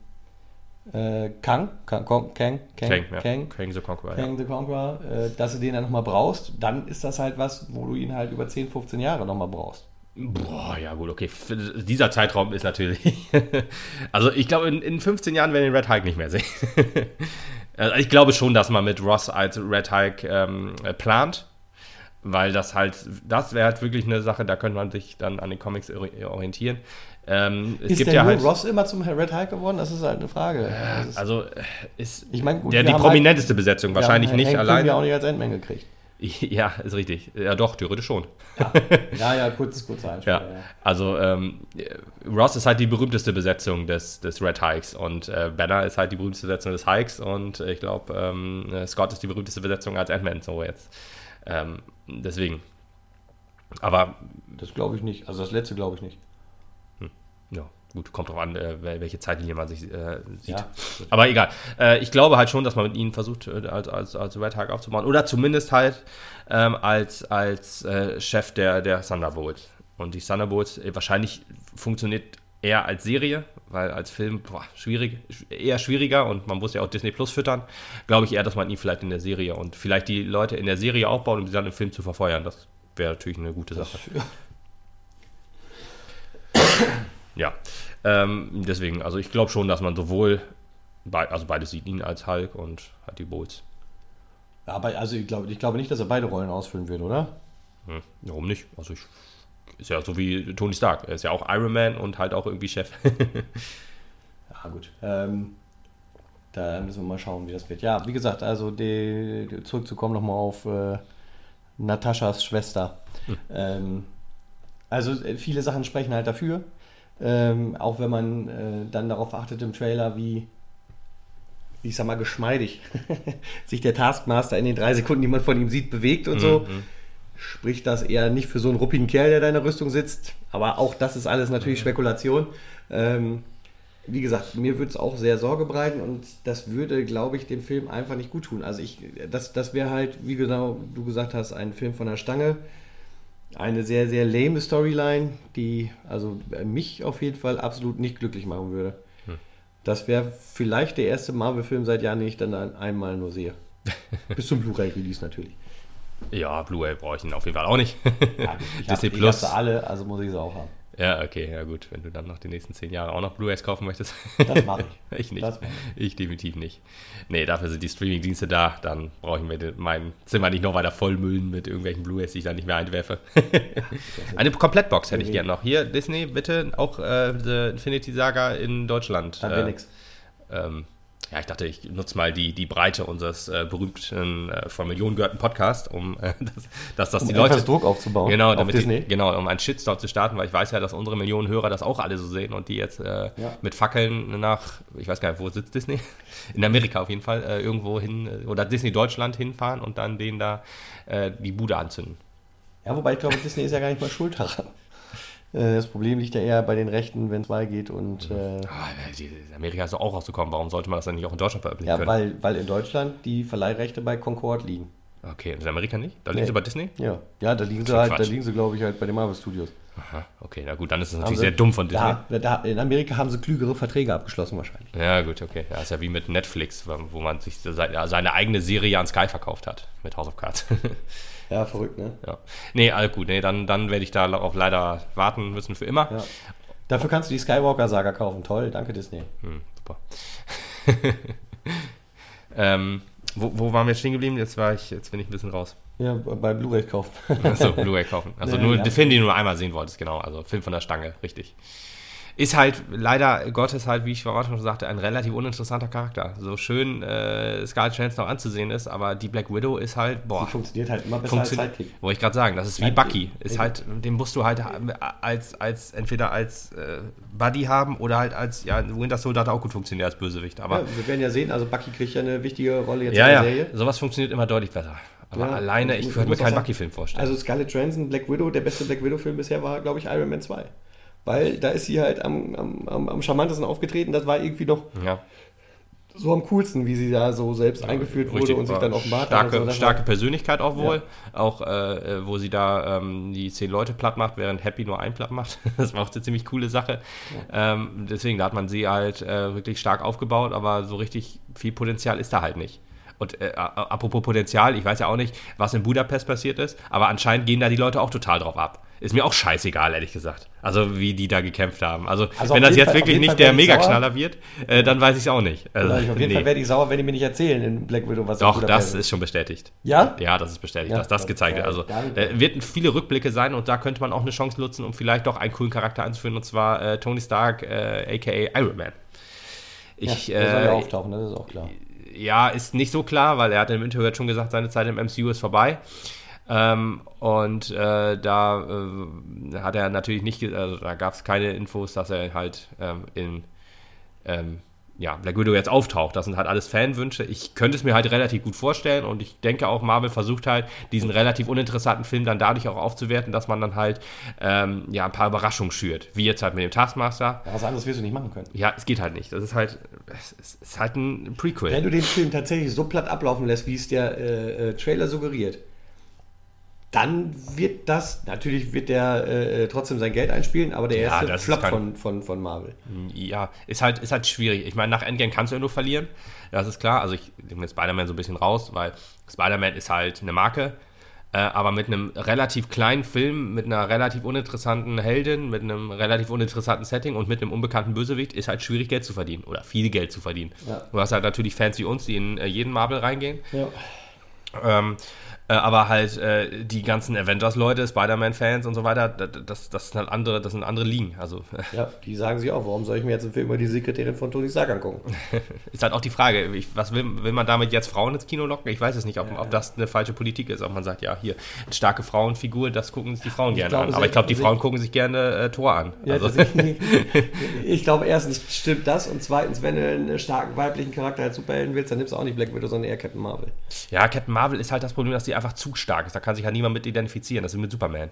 Speaker 1: äh, Kang, Kang, Kang, Kang, Kang, ja. Kang, Kang the Conqueror, Kang ja. the Conqueror äh, dass du den dann nochmal brauchst, dann ist das halt was, wo du ihn halt über 10, 15 Jahre nochmal brauchst.
Speaker 2: Boah, ja gut, okay. Dieser Zeitraum ist natürlich. also ich glaube, in, in 15 Jahren werden wir den Red Hulk nicht mehr sehen. also ich glaube schon, dass man mit Ross als Red Hulk ähm, plant. Weil das halt, das wäre halt wirklich eine Sache, da könnte man sich dann an den Comics orientieren.
Speaker 1: Ähm, es ist gibt ja halt Ross immer zum Red Hulk geworden? Das ist halt eine Frage.
Speaker 2: Äh, also ist ich mein, gut, der, die prominenteste halt, Besetzung, wahrscheinlich nicht Hank allein.
Speaker 1: Wir auch nicht als Endman gekriegt.
Speaker 2: Ja, ist richtig. Ja, doch, theoretisch schon.
Speaker 1: Ja, ja, ja kurz, kurz
Speaker 2: ja. ja. Also, ähm, Ross ist halt die berühmteste Besetzung des, des Red Hikes und äh, Banner ist halt die berühmteste Besetzung des Hikes und äh, ich glaube, ähm, Scott ist die berühmteste Besetzung als Ant-Man, so jetzt. Ähm, deswegen. Aber.
Speaker 1: Das glaube ich nicht. Also, das letzte glaube ich nicht.
Speaker 2: Ja, gut, kommt drauf an, äh, welche Zeitlinie man sich äh, sieht. Ja. Aber egal. Äh, ich glaube halt schon, dass man mit ihnen versucht, äh, als, als, als Red Hulk aufzubauen. Oder zumindest halt ähm, als, als äh, Chef der, der Thunderbolts. Und die Thunderbolts äh, wahrscheinlich funktioniert eher als Serie, weil als Film boah, schwierig, eher schwieriger und man muss ja auch Disney Plus füttern. Glaube ich eher, dass man ihn vielleicht in der Serie und vielleicht die Leute in der Serie aufbauen, um sie dann im Film zu verfeuern. Das wäre natürlich eine gute Sache. Ja, ähm, deswegen, also ich glaube schon, dass man sowohl, be also beides sieht ihn als Hulk und hat die Bolts.
Speaker 1: Ja, aber also ich glaube, ich glaube nicht, dass er beide Rollen ausfüllen wird, oder?
Speaker 2: Hm, warum nicht? Also ich, ist ja so wie Tony Stark. Er ist ja auch Iron Man und halt auch irgendwie Chef.
Speaker 1: ja, gut. Ähm, da müssen wir mal schauen, wie das wird. Ja, wie gesagt, also die, zurückzukommen nochmal auf äh, Nataschas Schwester. Hm. Ähm, also äh, viele Sachen sprechen halt dafür. Ähm, auch wenn man äh, dann darauf achtet im Trailer, wie, ich sag mal, geschmeidig sich der Taskmaster in den drei Sekunden, die man von ihm sieht, bewegt und mhm. so. Spricht das eher nicht für so einen ruppigen Kerl, der da in der Rüstung sitzt. Aber auch das ist alles natürlich. Spekulation. Ähm, wie gesagt, mir würde es auch sehr Sorge bereiten und das würde, glaube ich, dem Film einfach nicht gut tun. Also ich, das, das wäre halt, wie genau du gesagt hast, ein Film von der Stange eine sehr, sehr lame Storyline, die also mich auf jeden Fall absolut nicht glücklich machen würde. Hm. Das wäre vielleicht der erste Marvel-Film seit Jahren, den ich dann einmal nur sehe. Bis zum Blu-ray-Release natürlich.
Speaker 2: Ja, Blu-ray brauche ich ihn auf jeden Fall auch nicht.
Speaker 1: Ja, ich Disney hab, Plus. Ich alle, also muss ich sie auch haben.
Speaker 2: Ja, okay, ja gut. Wenn du dann noch die nächsten zehn Jahre auch noch Blu-rays kaufen möchtest.
Speaker 1: Das mache ich.
Speaker 2: ich nicht.
Speaker 1: Mach
Speaker 2: Ich definitiv nicht. Nee, dafür sind die Streaming-Dienste da. Dann brauche ich mir mein Zimmer nicht noch weiter vollmüllen mit irgendwelchen Blu-rays, die ich dann nicht mehr einwerfe. Eine Komplettbox hätte ich gerne noch. Hier, Disney, bitte auch äh, The Infinity Saga in Deutschland.
Speaker 1: Dann
Speaker 2: äh,
Speaker 1: nix.
Speaker 2: ähm, ja, ich dachte, ich nutze mal die, die Breite unseres äh, berühmten, äh, von Millionen gehörten Podcasts, um äh, dass, dass das
Speaker 1: Um
Speaker 2: die Leute.
Speaker 1: Druck aufzubauen
Speaker 2: Genau,
Speaker 1: auf
Speaker 2: damit
Speaker 1: Disney.
Speaker 2: Die, genau, um einen Shitstorm zu starten, weil ich weiß ja, dass unsere Millionen Hörer das auch alle so sehen und die jetzt äh,
Speaker 1: Ja.
Speaker 2: mit Fackeln nach, ich weiß gar nicht, wo sitzt Disney? In Amerika auf jeden Fall, äh, irgendwo hin, äh, oder Disney Deutschland hinfahren und dann denen da die Bude anzünden.
Speaker 1: Ja, wobei ich glaube, Disney ist ja gar nicht mal schuld daran. Äh, Das Problem liegt ja eher bei den Rechten, wenn es mal geht. Und äh,
Speaker 2: Ah, Amerika ist doch auch rausgekommen, warum sollte man das dann nicht auch in Deutschland veröffentlichen
Speaker 1: ja,
Speaker 2: können?
Speaker 1: weil, weil in Deutschland die Verleihrechte bei Concord liegen.
Speaker 2: okay, und in Amerika nicht? Da liegen
Speaker 1: Nee.
Speaker 2: sie bei Disney?
Speaker 1: Ja, ja da liegen sie halt, da
Speaker 2: Quatsch.
Speaker 1: liegen sie, glaube ich, halt bei den Marvel Studios.
Speaker 2: Aha, okay, na gut, dann ist es natürlich
Speaker 1: sie-
Speaker 2: sehr dumm von Disney.
Speaker 1: Da, da, in Amerika haben sie klügere Verträge abgeschlossen wahrscheinlich.
Speaker 2: Ja, gut, okay. Ja, ist ja wie mit Netflix, wo man sich seine eigene Serie an Sky verkauft hat mit House of Cards.
Speaker 1: Ja, verrückt, ne?
Speaker 2: ja. Nee, alles gut. Nee, dann, dann werde ich darauf leider warten müssen für immer.
Speaker 1: Ja. Dafür kannst du die Skywalker-Saga kaufen. Toll, danke Disney.
Speaker 2: Hm, super. ähm, wo, wo waren wir stehen geblieben? Jetzt war ich, jetzt bin ich ein bisschen raus.
Speaker 1: Ja, bei Blu-ray kaufen.
Speaker 2: Achso, Blu-ray kaufen. Also
Speaker 1: Ja,
Speaker 2: nur
Speaker 1: ja.
Speaker 2: den Film, den du nur einmal sehen wolltest, genau. Also Film von der Stange, richtig. Ist halt leider Gottes halt, wie ich vorhin schon sagte, ein relativ uninteressanter Charakter. So schön äh, Scarlett Johansson noch anzusehen ist, aber die Black Widow ist halt,
Speaker 1: Die
Speaker 2: boah,
Speaker 1: funktioniert halt immer besser als. Sidekick.
Speaker 2: Wollte ich gerade sagen, das ist wie. Bucky. Ist halt, den musst du halt als, als entweder als äh, Buddy haben oder halt als, ja, Winter Soldier hat auch gut funktioniert als Bösewicht. Aber
Speaker 1: Ja, wir werden ja sehen, also Bucky kriegt ja eine wichtige Rolle jetzt
Speaker 2: ja,
Speaker 1: in
Speaker 2: ja,
Speaker 1: der Serie.
Speaker 2: sowas funktioniert immer deutlich besser. Aber
Speaker 1: Ja,
Speaker 2: alleine, ich könnte mir keinen Bucky-Film vorstellen.
Speaker 1: Also Scarlett Johansson, Black Widow, der beste Black Widow-Film bisher war, glaube ich, Iron Man 2. Weil da ist sie halt am, am, am, charmantesten aufgetreten. Das war irgendwie noch
Speaker 2: ja.
Speaker 1: so am coolsten, wie sie da so selbst eingeführt wurde und sich dann offenbart
Speaker 2: starke,
Speaker 1: hat. so.
Speaker 2: Starke Persönlichkeit auch wohl.
Speaker 1: Ja.
Speaker 2: Auch äh, wo sie da ähm, die zehn Leute platt macht, während Happy nur einen platt macht. Das war auch eine ziemlich coole Sache. Ähm, deswegen, da hat man sie halt äh, wirklich stark aufgebaut, aber so richtig viel Potenzial ist da halt nicht. Und äh, apropos Potenzial, ich weiß ja auch nicht, was in Budapest passiert ist, aber anscheinend gehen da die Leute auch total drauf ab. Ist mir auch scheißegal, ehrlich gesagt. Also, wie die da gekämpft haben. Also,
Speaker 1: Also
Speaker 2: wenn das jetzt
Speaker 1: Fall-
Speaker 2: wirklich nicht
Speaker 1: Fall
Speaker 2: der Megaknaller wird, äh, dann weiß ich es auch nicht. Also,
Speaker 1: Also auf jeden
Speaker 2: nee.
Speaker 1: Fall werde ich sauer, wenn die mir nicht erzählen in Black Widow, was
Speaker 2: Doch, das ist schon bestätigt.
Speaker 1: Ja?
Speaker 2: Ja, das ist bestätigt,
Speaker 1: Ja,
Speaker 2: dass das
Speaker 1: das-
Speaker 2: gezeigt wird. Also, da wird viele Rückblicke sein und da könnte man auch eine Chance nutzen, um vielleicht doch einen coolen Charakter anzuführen, und zwar äh, Tony Stark, äh, aka Iron Man. Ich,
Speaker 1: ja, der soll ja
Speaker 2: äh,
Speaker 1: auftauchen, das ist auch klar.
Speaker 2: ja, ist nicht so klar, weil er hat im Interview schon gesagt, seine Zeit im MCU ist vorbei. Ähm, und äh, da äh, hat er natürlich nicht, also da gab es keine Infos, dass er halt ähm, in ähm, ja, Black Widow jetzt auftaucht. Das sind halt alles Fanwünsche. Ich könnte es mir halt relativ gut vorstellen und ich denke auch, Marvel versucht halt, diesen relativ uninteressanten Film dann dadurch auch aufzuwerten, dass man dann halt ähm, ja, ein paar Überraschungen schürt. Wie jetzt halt mit dem Taskmaster.
Speaker 1: Ja, was anderes wirst du nicht machen können.
Speaker 2: Ja, es geht halt nicht. Das ist halt, es ist halt ein Prequel.
Speaker 1: Wenn du den Film tatsächlich so platt ablaufen lässt, wie es der äh, äh, Trailer suggeriert, dann wird das, natürlich wird der äh, äh, trotzdem sein Geld einspielen, aber der
Speaker 2: Ja,
Speaker 1: erste
Speaker 2: ist
Speaker 1: Flop
Speaker 2: kein-
Speaker 1: von, von, von Marvel.
Speaker 2: Ja, ist halt, ist halt schwierig. Ich meine, nach Endgame kannst du ja nur verlieren. Das ist klar. Also ich nehme Spider-Man so ein bisschen raus, weil Spider-Man ist halt eine Marke. Äh, aber mit einem relativ kleinen Film, mit einer relativ uninteressanten Heldin, mit einem relativ uninteressanten Setting und mit einem unbekannten Bösewicht ist halt schwierig Geld zu verdienen oder viel Geld zu verdienen.
Speaker 1: Ja.
Speaker 2: Du hast halt natürlich Fans wie uns, die in äh, jeden Marvel reingehen.
Speaker 1: Ja.
Speaker 2: Ähm, äh, aber halt äh, die ganzen Avengers-Leute, Spider-Man-Fans und so weiter, das, das, sind halt andere, das sind andere Ligen. Also
Speaker 1: ja, die sagen sich auch, warum soll ich mir jetzt einen Film über die Sekretärin von Tony Stark angucken?
Speaker 2: Ist halt auch die Frage, ich, was will, will man damit jetzt Frauen ins Kino locken? Ich weiß es nicht, ob, ob das eine falsche Politik ist, ob man sagt, ja, hier, starke Frauenfigur, das gucken sich die Frauen gerne
Speaker 1: glaube,
Speaker 2: an. Aber ich glaube, die Frauen gucken sich gerne äh, Tor an.
Speaker 1: Ja,
Speaker 2: also,
Speaker 1: ich glaube, erstens stimmt das und zweitens, wenn du einen starken weiblichen Charakter als Superhelden willst, dann nimmst du auch nicht Black Widow, sondern eher Captain Marvel.
Speaker 2: ja, Captain Marvel ist halt das Problem, dass die einfach zu stark ist. Da kann sich halt niemand mit identifizieren. Das ist mit Superman.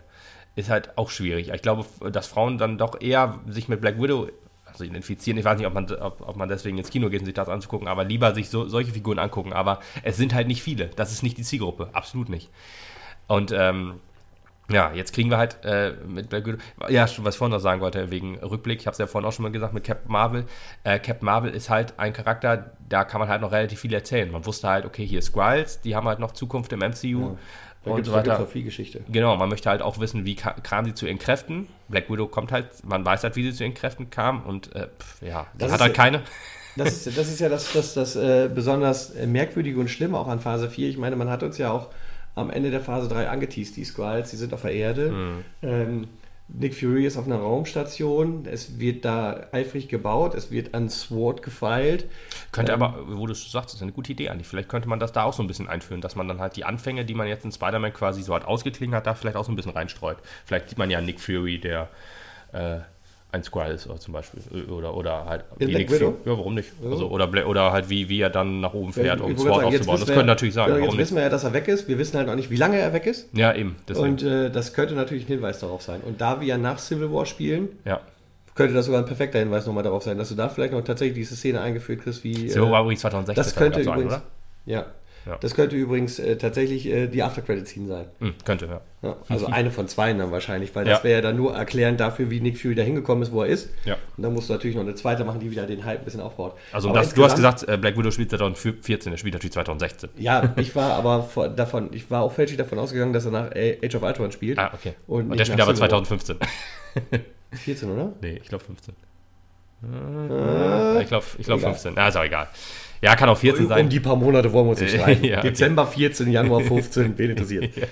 Speaker 2: Ist halt auch schwierig. Ich glaube, dass Frauen dann doch eher sich mit Black Widow also identifizieren. Ich weiß nicht, ob man, ob, ob man deswegen ins Kino geht, um sich das anzugucken, aber lieber sich so, solche Figuren angucken. Aber es sind halt nicht viele. Das ist nicht die Zielgruppe. Absolut nicht. Und ähm, Ja, jetzt kriegen wir halt äh, mit Black Widow. Ja, was ich vorhin noch sagen wollte, wegen Rückblick, ich habe es ja vorhin auch schon mal gesagt mit Captain Marvel. Äh, Captain Marvel ist halt ein Charakter, da kann man halt noch relativ viel erzählen. Man wusste halt, okay, hier ist Skrulls, die haben halt noch Zukunft im MCU. Ja.
Speaker 1: Da und so weiter. Da viel Geschichte.
Speaker 2: Genau, man möchte halt auch wissen, wie kam sie zu ihren Kräften. Black Widow kommt halt, man weiß halt, wie sie zu ihren Kräften kam und äh, pf, ja,
Speaker 1: das
Speaker 2: hat halt keine.
Speaker 1: Das ist, das ist ja das, das, das äh, besonders Merkwürdige und Schlimme auch an Phase 4. Ich meine, man hat uns ja auch am Ende der Phase 3 angeteased. Die Skrulls, die sind auf der Erde. Mhm. Ähm, Nick Fury ist auf einer Raumstation. Es wird da eifrig gebaut. Es wird an SWORD gefeilt.
Speaker 2: Könnte ähm, aber, wo du sagst, das ist eine gute Idee eigentlich. Vielleicht könnte man das da auch so ein bisschen einführen, dass man dann halt die Anfänge, die man jetzt in Spider-Man quasi so hat ausgeklingen hat, da vielleicht auch so ein bisschen reinstreut. Vielleicht sieht man ja Nick Fury, der äh, ein ist oder zum Beispiel. Oder, oder halt
Speaker 1: In wenig. Ja,
Speaker 2: warum nicht? Also, oder, oder halt wie, wie er dann nach oben fährt, um Sword aufzubauen. Das könnte natürlich sein.
Speaker 1: Ja, jetzt wissen wir ja, dass er weg ist. Wir wissen halt auch nicht, wie lange er weg ist.
Speaker 2: Ja, eben.
Speaker 1: Deswegen. Und äh, das könnte natürlich ein Hinweis darauf sein. Und da wir ja nach Civil War spielen,
Speaker 2: ja.
Speaker 1: könnte das sogar ein perfekter Hinweis nochmal darauf sein, dass du da vielleicht noch tatsächlich diese Szene eingeführt kriegst, wie.
Speaker 2: Civil War übrigens 2016.
Speaker 1: Das könnte übrigens. Sein, oder? Ja, ja. Das könnte übrigens äh, tatsächlich äh, die After-Credit-Scene sein.
Speaker 2: Mhm, könnte, ja.
Speaker 1: ja. Also eine von zwei dann wahrscheinlich, weil das wäre ja dann nur erklärend dafür, wie Nick Fury da hingekommen ist, wo er ist.
Speaker 2: Ja.
Speaker 1: Und dann musst du natürlich noch eine zweite machen, die wieder den Hype ein bisschen aufbaut.
Speaker 2: Also das, du hast gesagt, äh, Black Widow spielt 2014, er spielt natürlich 2016.
Speaker 1: Ja, ich war aber vor, davon, ich war auch fälschlich davon ausgegangen, dass er nach Age of Ultron spielt.
Speaker 2: Ah, okay. Und, und der spielt aber 2015.
Speaker 1: 14, oder?
Speaker 2: Nee, ich glaube 15. Äh, ich glaube ich glaub 15. Ja, ist auch egal. Ja, kann auch 14 sein.
Speaker 1: Um die paar Monate wollen wir uns nicht streiten. ja, Dezember 14, Januar 15, wen interessiert.
Speaker 2: ja,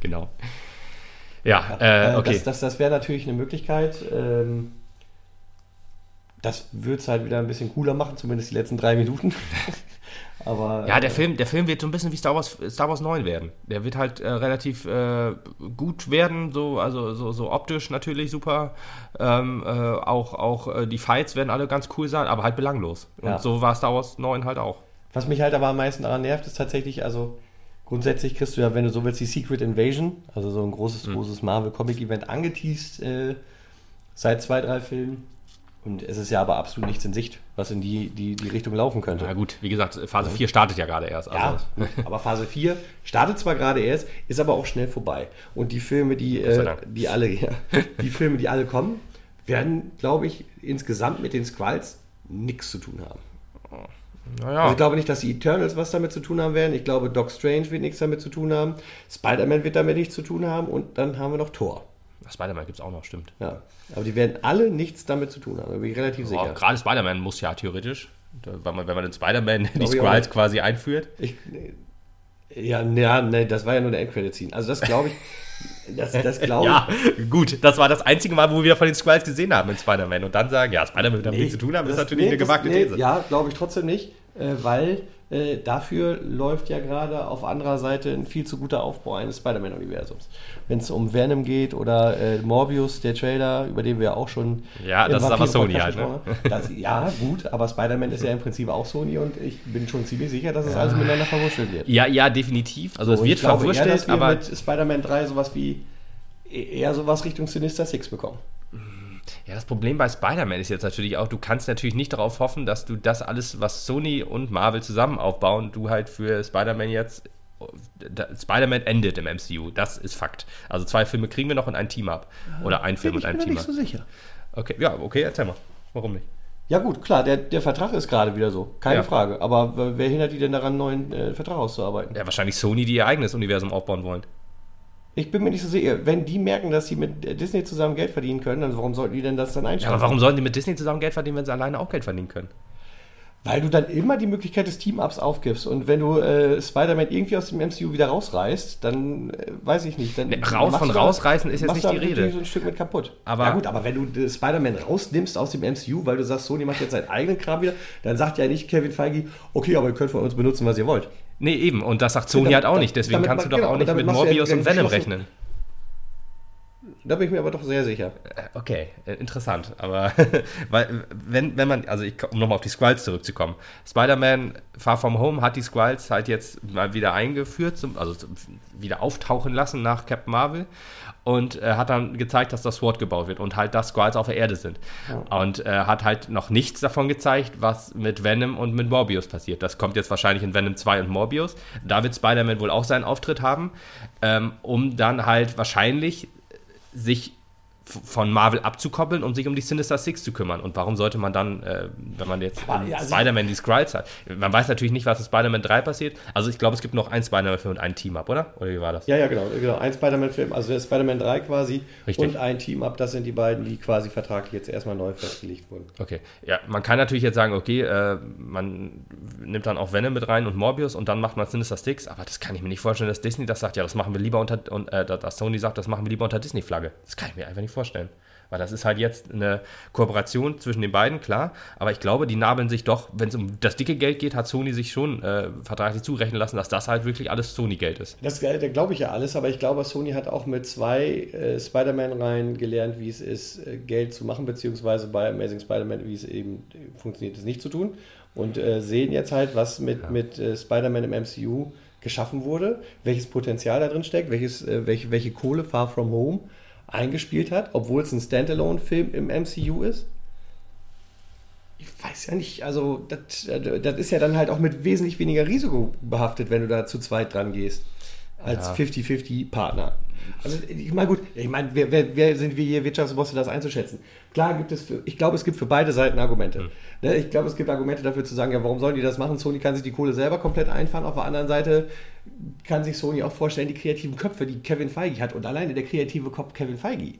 Speaker 2: genau. Ja, äh, okay.
Speaker 1: Das, das, das wäre natürlich eine Möglichkeit. Ähm, das würde es halt wieder ein bisschen cooler machen, zumindest die letzten drei Minuten. Aber,
Speaker 2: ja, der, äh, Film, der Film wird so ein bisschen wie Star Wars, Star Wars 9 werden. Der wird halt äh, relativ äh, gut werden, so, also so, so optisch natürlich super. Ähm, äh, auch auch äh, die Fights werden alle ganz cool sein, aber halt belanglos. Und ja. so war Star Wars 9 halt auch.
Speaker 1: Was mich halt aber am meisten daran nervt, ist tatsächlich, also grundsätzlich kriegst du ja, wenn du so willst, die Secret Invasion, also so ein großes, mhm. großes Marvel-Comic-Event angeteased äh, seit zwei, drei Filmen. Und es ist ja aber absolut nichts in Sicht, was in die, die, die Richtung laufen könnte.
Speaker 2: Na gut, wie gesagt, Phase 4 startet ja gerade erst.
Speaker 1: Also. Ja, aber Phase 4 startet zwar gerade erst, ist aber auch schnell vorbei. Und die Filme, die, äh, die alle, ja, die Filme, die alle kommen, werden, glaube ich, insgesamt mit den Squalls nichts zu tun haben. Naja. Also ich glaube nicht, dass die Eternals was damit zu tun haben werden. Ich glaube, Doc Strange wird nichts damit zu tun haben. Spider-Man wird damit nichts zu tun haben. Und dann haben wir noch Thor.
Speaker 2: Spider-Man gibt es auch noch, stimmt.
Speaker 1: Ja, aber die werden alle nichts damit zu tun haben, da bin ich relativ oh, sicher.
Speaker 2: Gerade Spider-Man muss ja theoretisch, wenn man, wenn man den Spider-Man die Skrulls quasi einführt.
Speaker 1: Ich, ja, ja, nee, das war ja nur der Endcredit-Scene. Also das glaube ich, das, das glaube
Speaker 2: Ja, gut, das war das einzige Mal, wo wir von den Skrulls gesehen haben in Spider-Man und dann sagen, ja, Spider-Man wird damit nee, nichts zu tun haben, das, ist natürlich nee, eine gewagte
Speaker 1: nee,
Speaker 2: These.
Speaker 1: Ja, glaube ich trotzdem nicht, äh, weil äh, dafür läuft ja gerade auf anderer Seite ein viel zu guter Aufbau eines Spider-Man-Universums. Wenn es um Venom geht oder äh, Morbius, der Trailer, über den wir auch schon.
Speaker 2: Ja, das ist aber Sony halt. Ne?
Speaker 1: Das, ja, gut, aber Spider-Man ist ja im Prinzip auch Sony und ich bin schon ziemlich sicher, dass es ja. alles miteinander verwurschtelt wird.
Speaker 2: Ja, ja, definitiv. Also, so, es wird verwurschtelt, aber.
Speaker 1: mit Spider-Man 3 sowas wie. Eher sowas Richtung Sinister Six bekommen.
Speaker 2: Ja, das Problem bei Spider-Man ist jetzt natürlich auch, du kannst natürlich nicht darauf hoffen, dass du das alles, was Sony und Marvel zusammen aufbauen, du halt für Spider-Man jetzt. Spider-Man endet im MCU, das ist Fakt. Also zwei Filme kriegen wir noch in ein Team ab. Oder ein Film und ein Team.
Speaker 1: Ich bin mir nicht so sicher.
Speaker 2: Okay, ja, okay, erzähl mal. Warum nicht?
Speaker 1: Ja gut, klar, der, der Vertrag ist gerade wieder so, keine ja. Frage. Aber wer hindert die denn daran, einen neuen äh, Vertrag auszuarbeiten?
Speaker 2: Ja, wahrscheinlich Sony, die ihr eigenes Universum aufbauen wollen.
Speaker 1: Ich bin mir nicht so sicher. Wenn die merken, dass sie mit Disney zusammen Geld verdienen können, dann warum sollten die denn das dann einstellen?
Speaker 2: Ja, aber warum sollen die mit Disney zusammen Geld verdienen, wenn sie alleine auch Geld verdienen können?
Speaker 1: Weil du dann immer die Möglichkeit des Team-Ups aufgibst. Und wenn du äh, Spider-Man irgendwie aus dem MCU wieder rausreißt, dann äh, weiß ich nicht. Dann,
Speaker 2: nee, raus, von rausreißen ist jetzt nicht die Rede.
Speaker 1: so ein Stück mit kaputt.
Speaker 2: Aber ja
Speaker 1: gut, aber wenn du Spider-Man rausnimmst aus dem MCU, weil du sagst, Sony macht jetzt seinen eigenen Kram wieder, dann sagt ja nicht Kevin Feige, okay, aber ihr könnt von uns benutzen, was ihr wollt.
Speaker 2: Nee, eben. Und das sagt Sony ja, halt auch nicht. Deswegen kannst du doch genau, auch nicht mit Morbius ja und Venom rechnen.
Speaker 1: Da bin ich mir aber doch sehr sicher.
Speaker 2: Äh, okay, äh, interessant. Aber weil, wenn, wenn man, also ich, um nochmal auf die Squalls zurückzukommen. Spider-Man Far From Home hat die Squalls halt jetzt mal wieder eingeführt, also wieder auftauchen lassen nach Captain Marvel und äh, hat dann gezeigt, dass das SWAT gebaut wird und halt, dass Squalls auf der Erde sind. Ja. Und äh, hat halt noch nichts davon gezeigt, was mit Venom und mit Morbius passiert. Das kommt jetzt wahrscheinlich in Venom 2 und Morbius. Da wird Spider-Man wohl auch seinen Auftritt haben, ähm, um dann halt wahrscheinlich sich von Marvel abzukoppeln, um sich um die Sinister Six zu kümmern. Und warum sollte man dann, äh, wenn man jetzt ja, also Spider-Man die Skrulls hat, man weiß natürlich nicht, was in Spider-Man 3 passiert. Also ich glaube, es gibt noch ein Spider-Man-Film und ein Team-Up, oder? Oder
Speaker 1: wie war das? Ja, ja, genau. genau. Ein Spider-Man-Film, also Spider-Man 3 quasi Richtig. und ein Team-Up, das sind die beiden, die quasi vertraglich jetzt erstmal neu festgelegt wurden.
Speaker 2: Okay. Ja, man kann natürlich jetzt sagen, okay, äh, man nimmt dann auch Venom mit rein und Morbius und dann macht man Sinister Six, aber das kann ich mir nicht vorstellen, dass Disney das sagt, ja, das machen wir lieber unter, und äh, dass Sony sagt, das machen wir lieber unter Disney-Flagge. Das kann ich mir einfach nicht vorstellen. Weil das ist halt jetzt eine Kooperation zwischen den beiden, klar. Aber ich glaube, die nabeln sich doch, wenn es um das dicke Geld geht, hat Sony sich schon äh, vertraglich zurechnen lassen, dass das halt wirklich alles Sony-Geld ist.
Speaker 1: Das, das glaube ich ja alles, aber ich glaube, Sony hat auch mit zwei äh, Spider-Man-Reihen gelernt, wie es ist, äh, Geld zu machen, beziehungsweise bei Amazing Spider-Man, wie es eben funktioniert, es nicht zu tun. Und äh, sehen jetzt halt, was mit, ja. mit äh, Spider-Man im MCU geschaffen wurde, welches Potenzial da drin steckt, welches, äh, welche, welche Kohle Far From Home eingespielt hat, obwohl es ein Standalone-Film im MCU ist? Ich weiß ja nicht, also das, das ist ja dann halt auch mit wesentlich weniger Risiko behaftet, wenn du da zu zweit dran gehst, als ja. 50-50-Partner. Also ich meine, gut, ich meine, wer, wer, wer, sind wir hier Wirtschaftsbosse, das einzuschätzen? Klar gibt es, für, ich glaube, es gibt für beide Seiten Argumente. Mhm. Ich glaube, es gibt Argumente dafür zu sagen, ja, warum sollen die das machen? Sony kann sich die Kohle selber komplett einfahren. Auf der anderen Seite kann sich Sony auch vorstellen, die kreativen Köpfe, die Kevin Feige hat und alleine der kreative Kopf Kevin Feige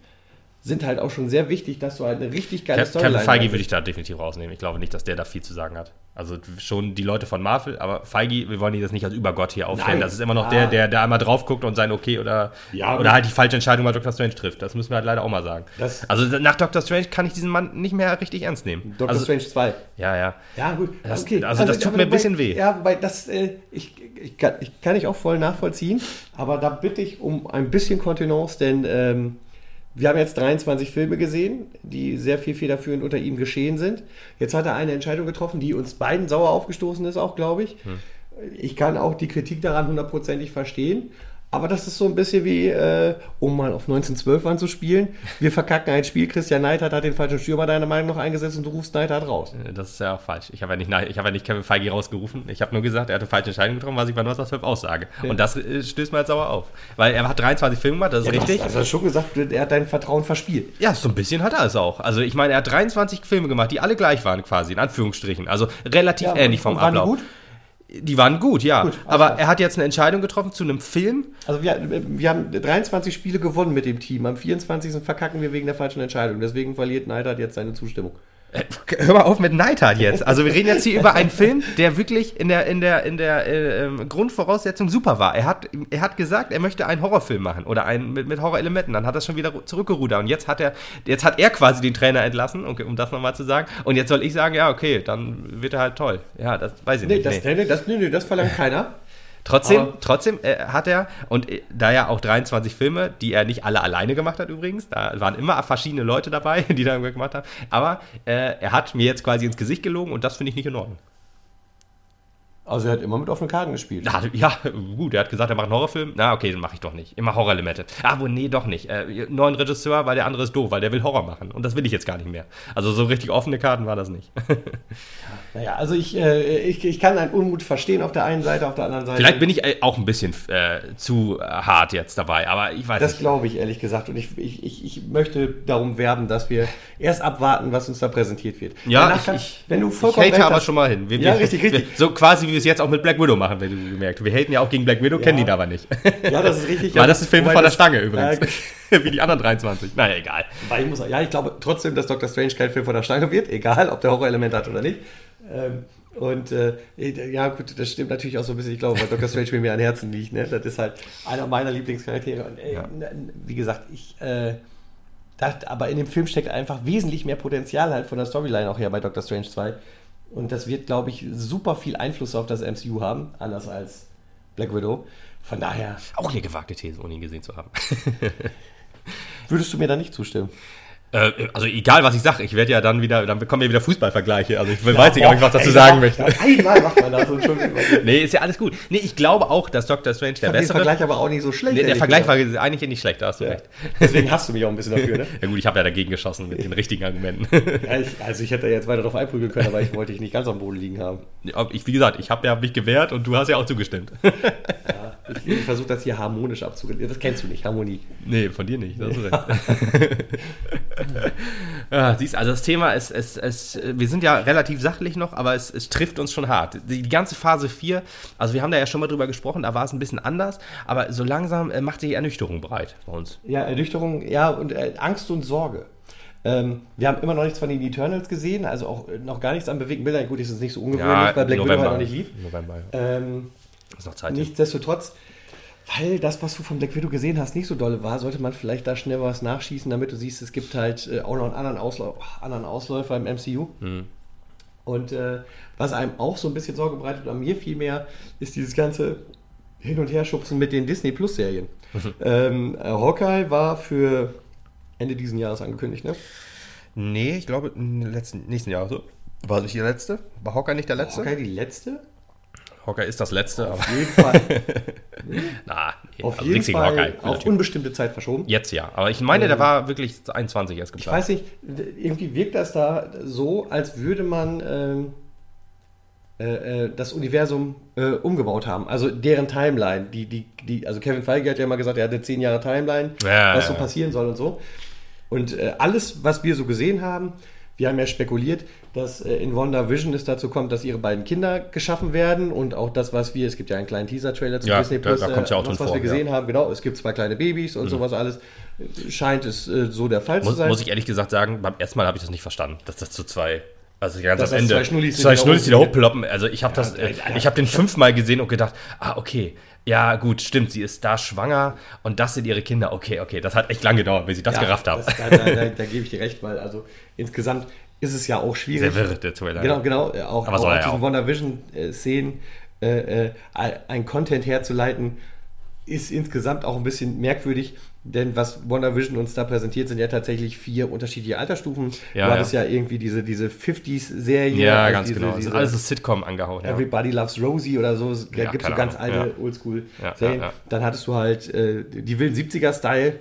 Speaker 1: sind halt auch schon sehr wichtig, dass du halt eine richtig geile
Speaker 2: Ke Storyline Kevin Feige würde ich da definitiv rausnehmen. Ich glaube nicht, dass der da viel zu sagen hat. Also schon die Leute von Marvel, aber Feige, wir wollen ihn das nicht als Übergott hier aufstellen. Nein. Das ist immer noch ah. der, der da einmal drauf guckt und sein Okay oder, ja, oder halt die falsche Entscheidung bei Doctor Strange trifft. Das müssen wir halt leider auch mal sagen. also nach Doctor Strange kann ich diesen Mann nicht mehr richtig ernst nehmen.
Speaker 1: Doctor
Speaker 2: also,
Speaker 1: Strange 2.
Speaker 2: Ja, ja.
Speaker 1: Ja, gut.
Speaker 2: Das, okay. Also, also das tut mir ein bisschen weh.
Speaker 1: Ja, weil das, äh, ich, ich, kann, ich kann ich auch voll nachvollziehen, aber da bitte ich um ein bisschen Kontenance, denn ähm, wir haben jetzt 23 Filme gesehen, die sehr viel federführend unter ihm geschehen sind. Jetzt hat er eine Entscheidung getroffen, die uns beiden sauer aufgestoßen ist, auch glaube ich. Hm. Ich kann auch die Kritik daran hundertprozentig verstehen. Aber das ist so ein bisschen wie, äh, um mal auf 1912 anzuspielen. Wir verkacken ein Spiel, Christian Neidhardt hat den falschen Stürmer deiner Meinung nach eingesetzt und du rufst Neidhardt raus.
Speaker 2: Äh, das ist ja auch falsch. Ich habe ja, nicht, hab ja nicht Kevin Feige rausgerufen. Ich habe nur gesagt, er hat eine falsche Entscheidung getroffen, was ich bei 1912 aussage. Ja. Und das äh, stößt mir jetzt sauer auf. Weil er hat 23 Filme gemacht, das ist ja, richtig.
Speaker 1: Also schon gesagt, er hat dein Vertrauen verspielt.
Speaker 2: Ja, so ein bisschen hat er es auch. Also ich meine, er hat 23 Filme gemacht, die alle gleich waren quasi, in Anführungsstrichen. Also relativ ähnlich vom und Ablauf. Die gut? Die waren gut, ja. Gut, aber er hat jetzt eine Entscheidung getroffen zu einem Film.
Speaker 1: Also wir, wir haben 23 Spiele gewonnen mit dem Team. Am 24. verkacken wir wegen der falschen Entscheidung. Deswegen verliert Neidhardt jetzt seine Zustimmung.
Speaker 2: Hör mal auf mit Neidhardt jetzt. Also wir reden jetzt hier über einen Film, der wirklich in der, in der, in der äh, ähm, Grundvoraussetzung super war. Er hat, er hat gesagt, er möchte einen Horrorfilm machen oder einen mit, mit Horrorelementen. Dann hat er schon wieder zurückgerudert. Und jetzt hat er, jetzt hat er quasi den Trainer entlassen, okay, um das nochmal zu sagen. Und jetzt soll ich sagen, ja, okay, dann wird er halt toll. Ja, das weiß ich nee, nicht.
Speaker 1: Das, nee. das, nee, nee, das verlangt keiner.
Speaker 2: Trotzdem, trotzdem äh, hat er, und äh, da ja auch 23 Filme, die er nicht alle alleine gemacht hat übrigens, da waren immer verschiedene Leute dabei, die da gemacht haben, aber äh, er hat mir jetzt quasi ins Gesicht gelogen und das finde ich nicht in Ordnung.
Speaker 1: Also er hat immer mit offenen Karten gespielt.
Speaker 2: Ja, ja, gut, er hat gesagt, er macht einen Horrorfilm. Na, okay, den mache ich doch nicht. Immer Horrorelemente. Ah, wo, nee, doch nicht. Äh, neuen Regisseur, weil der andere ist doof, weil der will Horror machen. Und das will ich jetzt gar nicht mehr. Also so richtig offene Karten war das nicht.
Speaker 1: naja, also ich, äh, ich, ich kann einen Unmut verstehen auf der einen Seite, auf der anderen Seite.
Speaker 2: Vielleicht bin ich äh, auch ein bisschen äh, zu hart jetzt dabei, aber ich weiß
Speaker 1: das nicht. Das glaube ich ehrlich gesagt. Und ich, ich, ich, ich möchte darum werben, dass wir erst abwarten, was uns da präsentiert wird.
Speaker 2: Ja, ich, ich, wenn du vollkommen ich hate aber schon mal hin. Wir, ja, richtig, richtig. so quasi wie wir es jetzt auch mit Black Widow machen, wenn du gemerkt. Wir haten ja auch gegen Black Widow, ja. kennen ihn aber nicht.
Speaker 1: Ja, das ist richtig.
Speaker 2: Weil das ist Film von der Stange übrigens. Äh, wie die anderen 23. Naja, egal.
Speaker 1: Weil ich muss, ja, ich glaube trotzdem, dass Doctor Strange kein Film von der Stange wird, egal ob der Horrorelement hat oder nicht. Ähm, und äh, ja, gut, das stimmt natürlich auch so ein bisschen. Ich glaube, weil Doctor Strange mir am Herzen liegt. Ne? Das ist halt einer meiner Lieblingscharaktere. Und ey, ja. wie gesagt, ich. Äh, dachte, aber in dem Film steckt einfach wesentlich mehr Potenzial halt von der Storyline auch her bei Doctor Strange 2. Und das wird, glaube ich, super viel Einfluss auf das MCU haben, anders als Black Widow. Von daher.
Speaker 2: Auch eine gewagte These, ohne ihn gesehen zu haben.
Speaker 1: Würdest du mir da nicht zustimmen?
Speaker 2: Äh, also egal, was ich sage, ich werde ja dann wieder, dann bekommen wir wieder Fußballvergleiche. Also ich weiß nicht, ob ich was dazu
Speaker 1: Ey,
Speaker 2: sagen
Speaker 1: ja,
Speaker 2: möchte.
Speaker 1: ja, Einmal macht man das schon.
Speaker 2: Nee, ist ja alles gut. Nee, ich glaube auch, dass Dr. Strange der bessere...
Speaker 1: Vergleich aber auch nicht so schlecht.
Speaker 2: Nee, der Vergleich
Speaker 1: gesagt.
Speaker 2: war eigentlich nicht schlecht, da hast du
Speaker 1: Ja.
Speaker 2: recht.
Speaker 1: Deswegen hast du mich auch ein bisschen dafür, ne?
Speaker 2: Ja gut, ich habe ja dagegen geschossen mit den richtigen Argumenten.
Speaker 1: Ja, ich, also ich hätte jetzt weiter drauf einprügeln können, aber ich wollte dich nicht ganz am Boden liegen haben.
Speaker 2: Ich, wie gesagt, ich habe ja mich gewehrt und du hast ja auch zugestimmt.
Speaker 1: Ja, ich ich versuche das hier harmonisch abzureden. Das kennst du nicht, Harmonie.
Speaker 2: Nee, von dir nicht. Das ist recht. ja, siehst, also das Thema ist, es, es, wir sind ja relativ sachlich noch, aber es, es trifft uns schon hart. Die, ganze Phase 4, also wir haben da ja schon mal drüber gesprochen, da war es ein bisschen anders, aber so langsam äh, macht sich Ernüchterung breit bei uns.
Speaker 1: Ja, Ernüchterung, ja, und äh, Angst und Sorge. Ähm, wir haben immer noch nichts von den Eternals gesehen, also auch äh, noch gar nichts an bewegten Bildern. Gut, ist nicht so ungewöhnlich, weil Black Widow halt noch nicht lief.
Speaker 2: November, ja.
Speaker 1: Ähm,
Speaker 2: Ist noch Zeit.
Speaker 1: nichtsdestotrotz, weil das, was du von Black Widow gesehen hast, nicht so dolle war, sollte man vielleicht da schnell was nachschießen, damit du siehst, es gibt halt äh, auch noch einen anderen, Auslau anderen Ausläufer im MCU.
Speaker 2: Hm.
Speaker 1: Und äh, was einem auch so ein bisschen Sorge bereitet, oder mir vielmehr, ist dieses ganze Hin- und Herschubsen mit den Disney Plus Serien. ähm, äh, Hawkeye war für Ende diesen Jahres angekündigt, ne?
Speaker 2: Nee, ich glaube, im letzten, nächsten Jahr so. War nicht die letzte? War Hawkeye nicht der letzte?
Speaker 1: Hawkeye die letzte?
Speaker 2: Hawkeye ist das letzte.
Speaker 1: Auf jeden Fall,
Speaker 2: Na, nee,
Speaker 1: auf
Speaker 2: also
Speaker 1: jeden Fall
Speaker 2: Hawkeye.
Speaker 1: auf
Speaker 2: natürlich.
Speaker 1: unbestimmte Zeit verschoben.
Speaker 2: Jetzt ja. Aber ich meine, der war wirklich 21 erst
Speaker 1: Ich
Speaker 2: geplant.
Speaker 1: weiß nicht, irgendwie wirkt das da so, als würde man ähm, äh, äh, das Universum äh, umgebaut haben. Also deren Timeline. Die, die, die, also Kevin Feige hat ja mal gesagt, er hatte 10 Jahre Timeline,
Speaker 2: Ja,
Speaker 1: was so passieren soll und so. Und äh, alles, was wir so gesehen haben, wir haben ja spekuliert, dass äh, in WandaVision es dazu kommt, dass ihre beiden Kinder geschaffen werden und auch das, was wir, es gibt ja einen kleinen Teaser-Trailer zu
Speaker 2: Ja,
Speaker 1: Disney
Speaker 2: da-
Speaker 1: Plus,
Speaker 2: da kommt's ja auch
Speaker 1: äh, das, was
Speaker 2: vor,
Speaker 1: wir gesehen haben, genau, es gibt zwei kleine Babys und sowas alles, äh, scheint es äh, so der Fall zu
Speaker 2: Muss,
Speaker 1: sein.
Speaker 2: muss ich ehrlich gesagt sagen, beim ersten Mal habe ich das nicht verstanden, dass das zu zwei. Also ganz
Speaker 1: Dass
Speaker 2: am
Speaker 1: das
Speaker 2: Ende.
Speaker 1: zwei Schnullis sind,
Speaker 2: zwei
Speaker 1: die da
Speaker 2: Schnullis, die da
Speaker 1: hochgehen.
Speaker 2: hochploppen. Also ich habe das, äh, ich habe den fünfmal gesehen und gedacht, ah, okay, ja gut, stimmt, sie ist da schwanger und das sind ihre Kinder. Okay, okay, das hat echt lange gedauert, bis ich das
Speaker 1: Ja,
Speaker 2: gerafft habe.
Speaker 1: das- Da, da, da, da gebe ich dir recht, weil also insgesamt ist es ja auch schwierig.
Speaker 2: Sehr wirr, der Trailer.
Speaker 1: Genau, genau. äh, Auch,
Speaker 2: Aber
Speaker 1: auch
Speaker 2: soll ja
Speaker 1: diesen
Speaker 2: auch.
Speaker 1: WandaVision-Szenen äh, äh, ein Content herzuleiten, ist insgesamt auch ein bisschen merkwürdig, denn was WandaVision uns da präsentiert, sind ja tatsächlich vier unterschiedliche Altersstufen.
Speaker 2: Ja,
Speaker 1: du hattest
Speaker 2: ja.
Speaker 1: ja, irgendwie diese, diese 50s-Serie.
Speaker 2: Ja,
Speaker 1: also
Speaker 2: ganz
Speaker 1: diese,
Speaker 2: genau.
Speaker 1: Diese,
Speaker 2: ist alles das Sitcom angehauen. Ja.
Speaker 1: Everybody Loves Rosie oder so. Da
Speaker 2: Ja,
Speaker 1: gibt es so ganz
Speaker 2: Ahnung,
Speaker 1: alte
Speaker 2: ja.
Speaker 1: Oldschool-Serien.
Speaker 2: Ja, ja, ja.
Speaker 1: Dann hattest du halt äh, die wilden 70er-Style,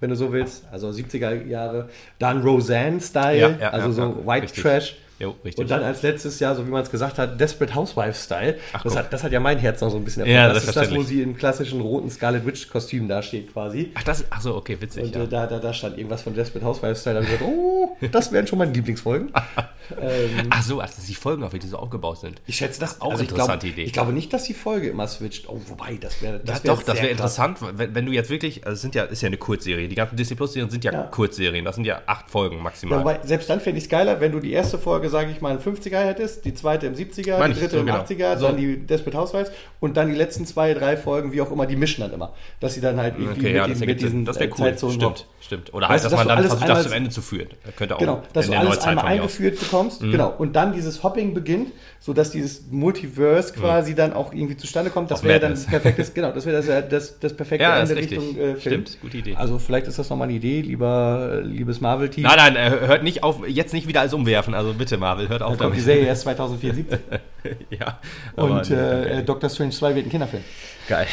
Speaker 1: wenn du so willst. Also 70er Jahre. Dann Roseanne-Style,
Speaker 2: Ja, ja,
Speaker 1: also so. White
Speaker 2: Richtig.
Speaker 1: Trash.
Speaker 2: Jo, richtig.
Speaker 1: Und dann als letztes Jahr, so wie man es gesagt hat, Desperate Housewives-Style.
Speaker 2: Ach,
Speaker 1: Das hat, das hat ja mein Herz noch so ein bisschen
Speaker 2: Ja,
Speaker 1: Das ist das, wo sie im klassischen roten Scarlet Witch-Kostüm dasteht quasi.
Speaker 2: Ach, das, ach so, okay, witzig.
Speaker 1: Und
Speaker 2: ja.
Speaker 1: äh, da, da, da stand irgendwas von Desperate Housewives-Style. Da habe ich gedacht, oh, das wären schon meine Lieblingsfolgen. ähm,
Speaker 2: Ach so, ach, dass die Folgen auch, wie die so aufgebaut sind.
Speaker 1: ich schätze das
Speaker 2: Auch
Speaker 1: ich
Speaker 2: interessante
Speaker 1: glaube,
Speaker 2: Idee.
Speaker 1: Ich glaube nicht, dass die Folge immer switcht. Oh, wobei, das wäre
Speaker 2: Das
Speaker 1: wär
Speaker 2: doch, das wäre interessant, wenn, wenn du jetzt wirklich, also es sind ja, ist ja eine Kurzserie. Die ganzen Disney Plus Serien sind ja,
Speaker 1: Ja.
Speaker 2: Kurzserien. Das sind ja acht Folgen
Speaker 1: Ja,
Speaker 2: maximal.
Speaker 1: wobei, selbst dann fände ich es geiler, wenn du die erste Folge, sage ich mal, in 50er hättest, die zweite im 70er,
Speaker 2: Meine
Speaker 1: die dritte
Speaker 2: so
Speaker 1: im
Speaker 2: genau.
Speaker 1: 80er,
Speaker 2: So.
Speaker 1: dann die Desperate Housewives und dann die letzten zwei, drei Folgen, wie auch immer, die mischen dann immer. Dass sie dann halt irgendwie
Speaker 2: okay, ja, das
Speaker 1: diesen,
Speaker 2: ergibt Sinn. Das
Speaker 1: äh,
Speaker 2: cool.
Speaker 1: Zeitzonen
Speaker 2: Stimmt, stimmt. Oder
Speaker 1: Weißt
Speaker 2: halt,
Speaker 1: du,
Speaker 2: dass
Speaker 1: dass
Speaker 2: man dann versucht, das zum Ende zu führen. Das könnte auch
Speaker 1: Genau, dass
Speaker 2: in
Speaker 1: du alles einmal eingeführt bekommst, genau, und dann dieses Hopping beginnt, sodass dieses Multiverse quasi dann auch irgendwie zustande kommt. Das wäre dann
Speaker 2: Madness.
Speaker 1: perfektes, genau, das wäre das, das, das perfekte
Speaker 2: Ja,
Speaker 1: Ende. Richtung äh, Film.
Speaker 2: Stimmt, gute Idee.
Speaker 1: Also vielleicht ist das nochmal eine Idee, lieber, liebes Marvel-Team.
Speaker 2: Nein, nein, äh, hört nicht auf, jetzt nicht wieder alles umwerfen. Also bitte, Marvel, hört auf
Speaker 1: Da kommt die Serie erst 2074.
Speaker 2: ja,
Speaker 1: Und äh. Doctor Strange 2 wird ein Kinderfilm.
Speaker 2: geil.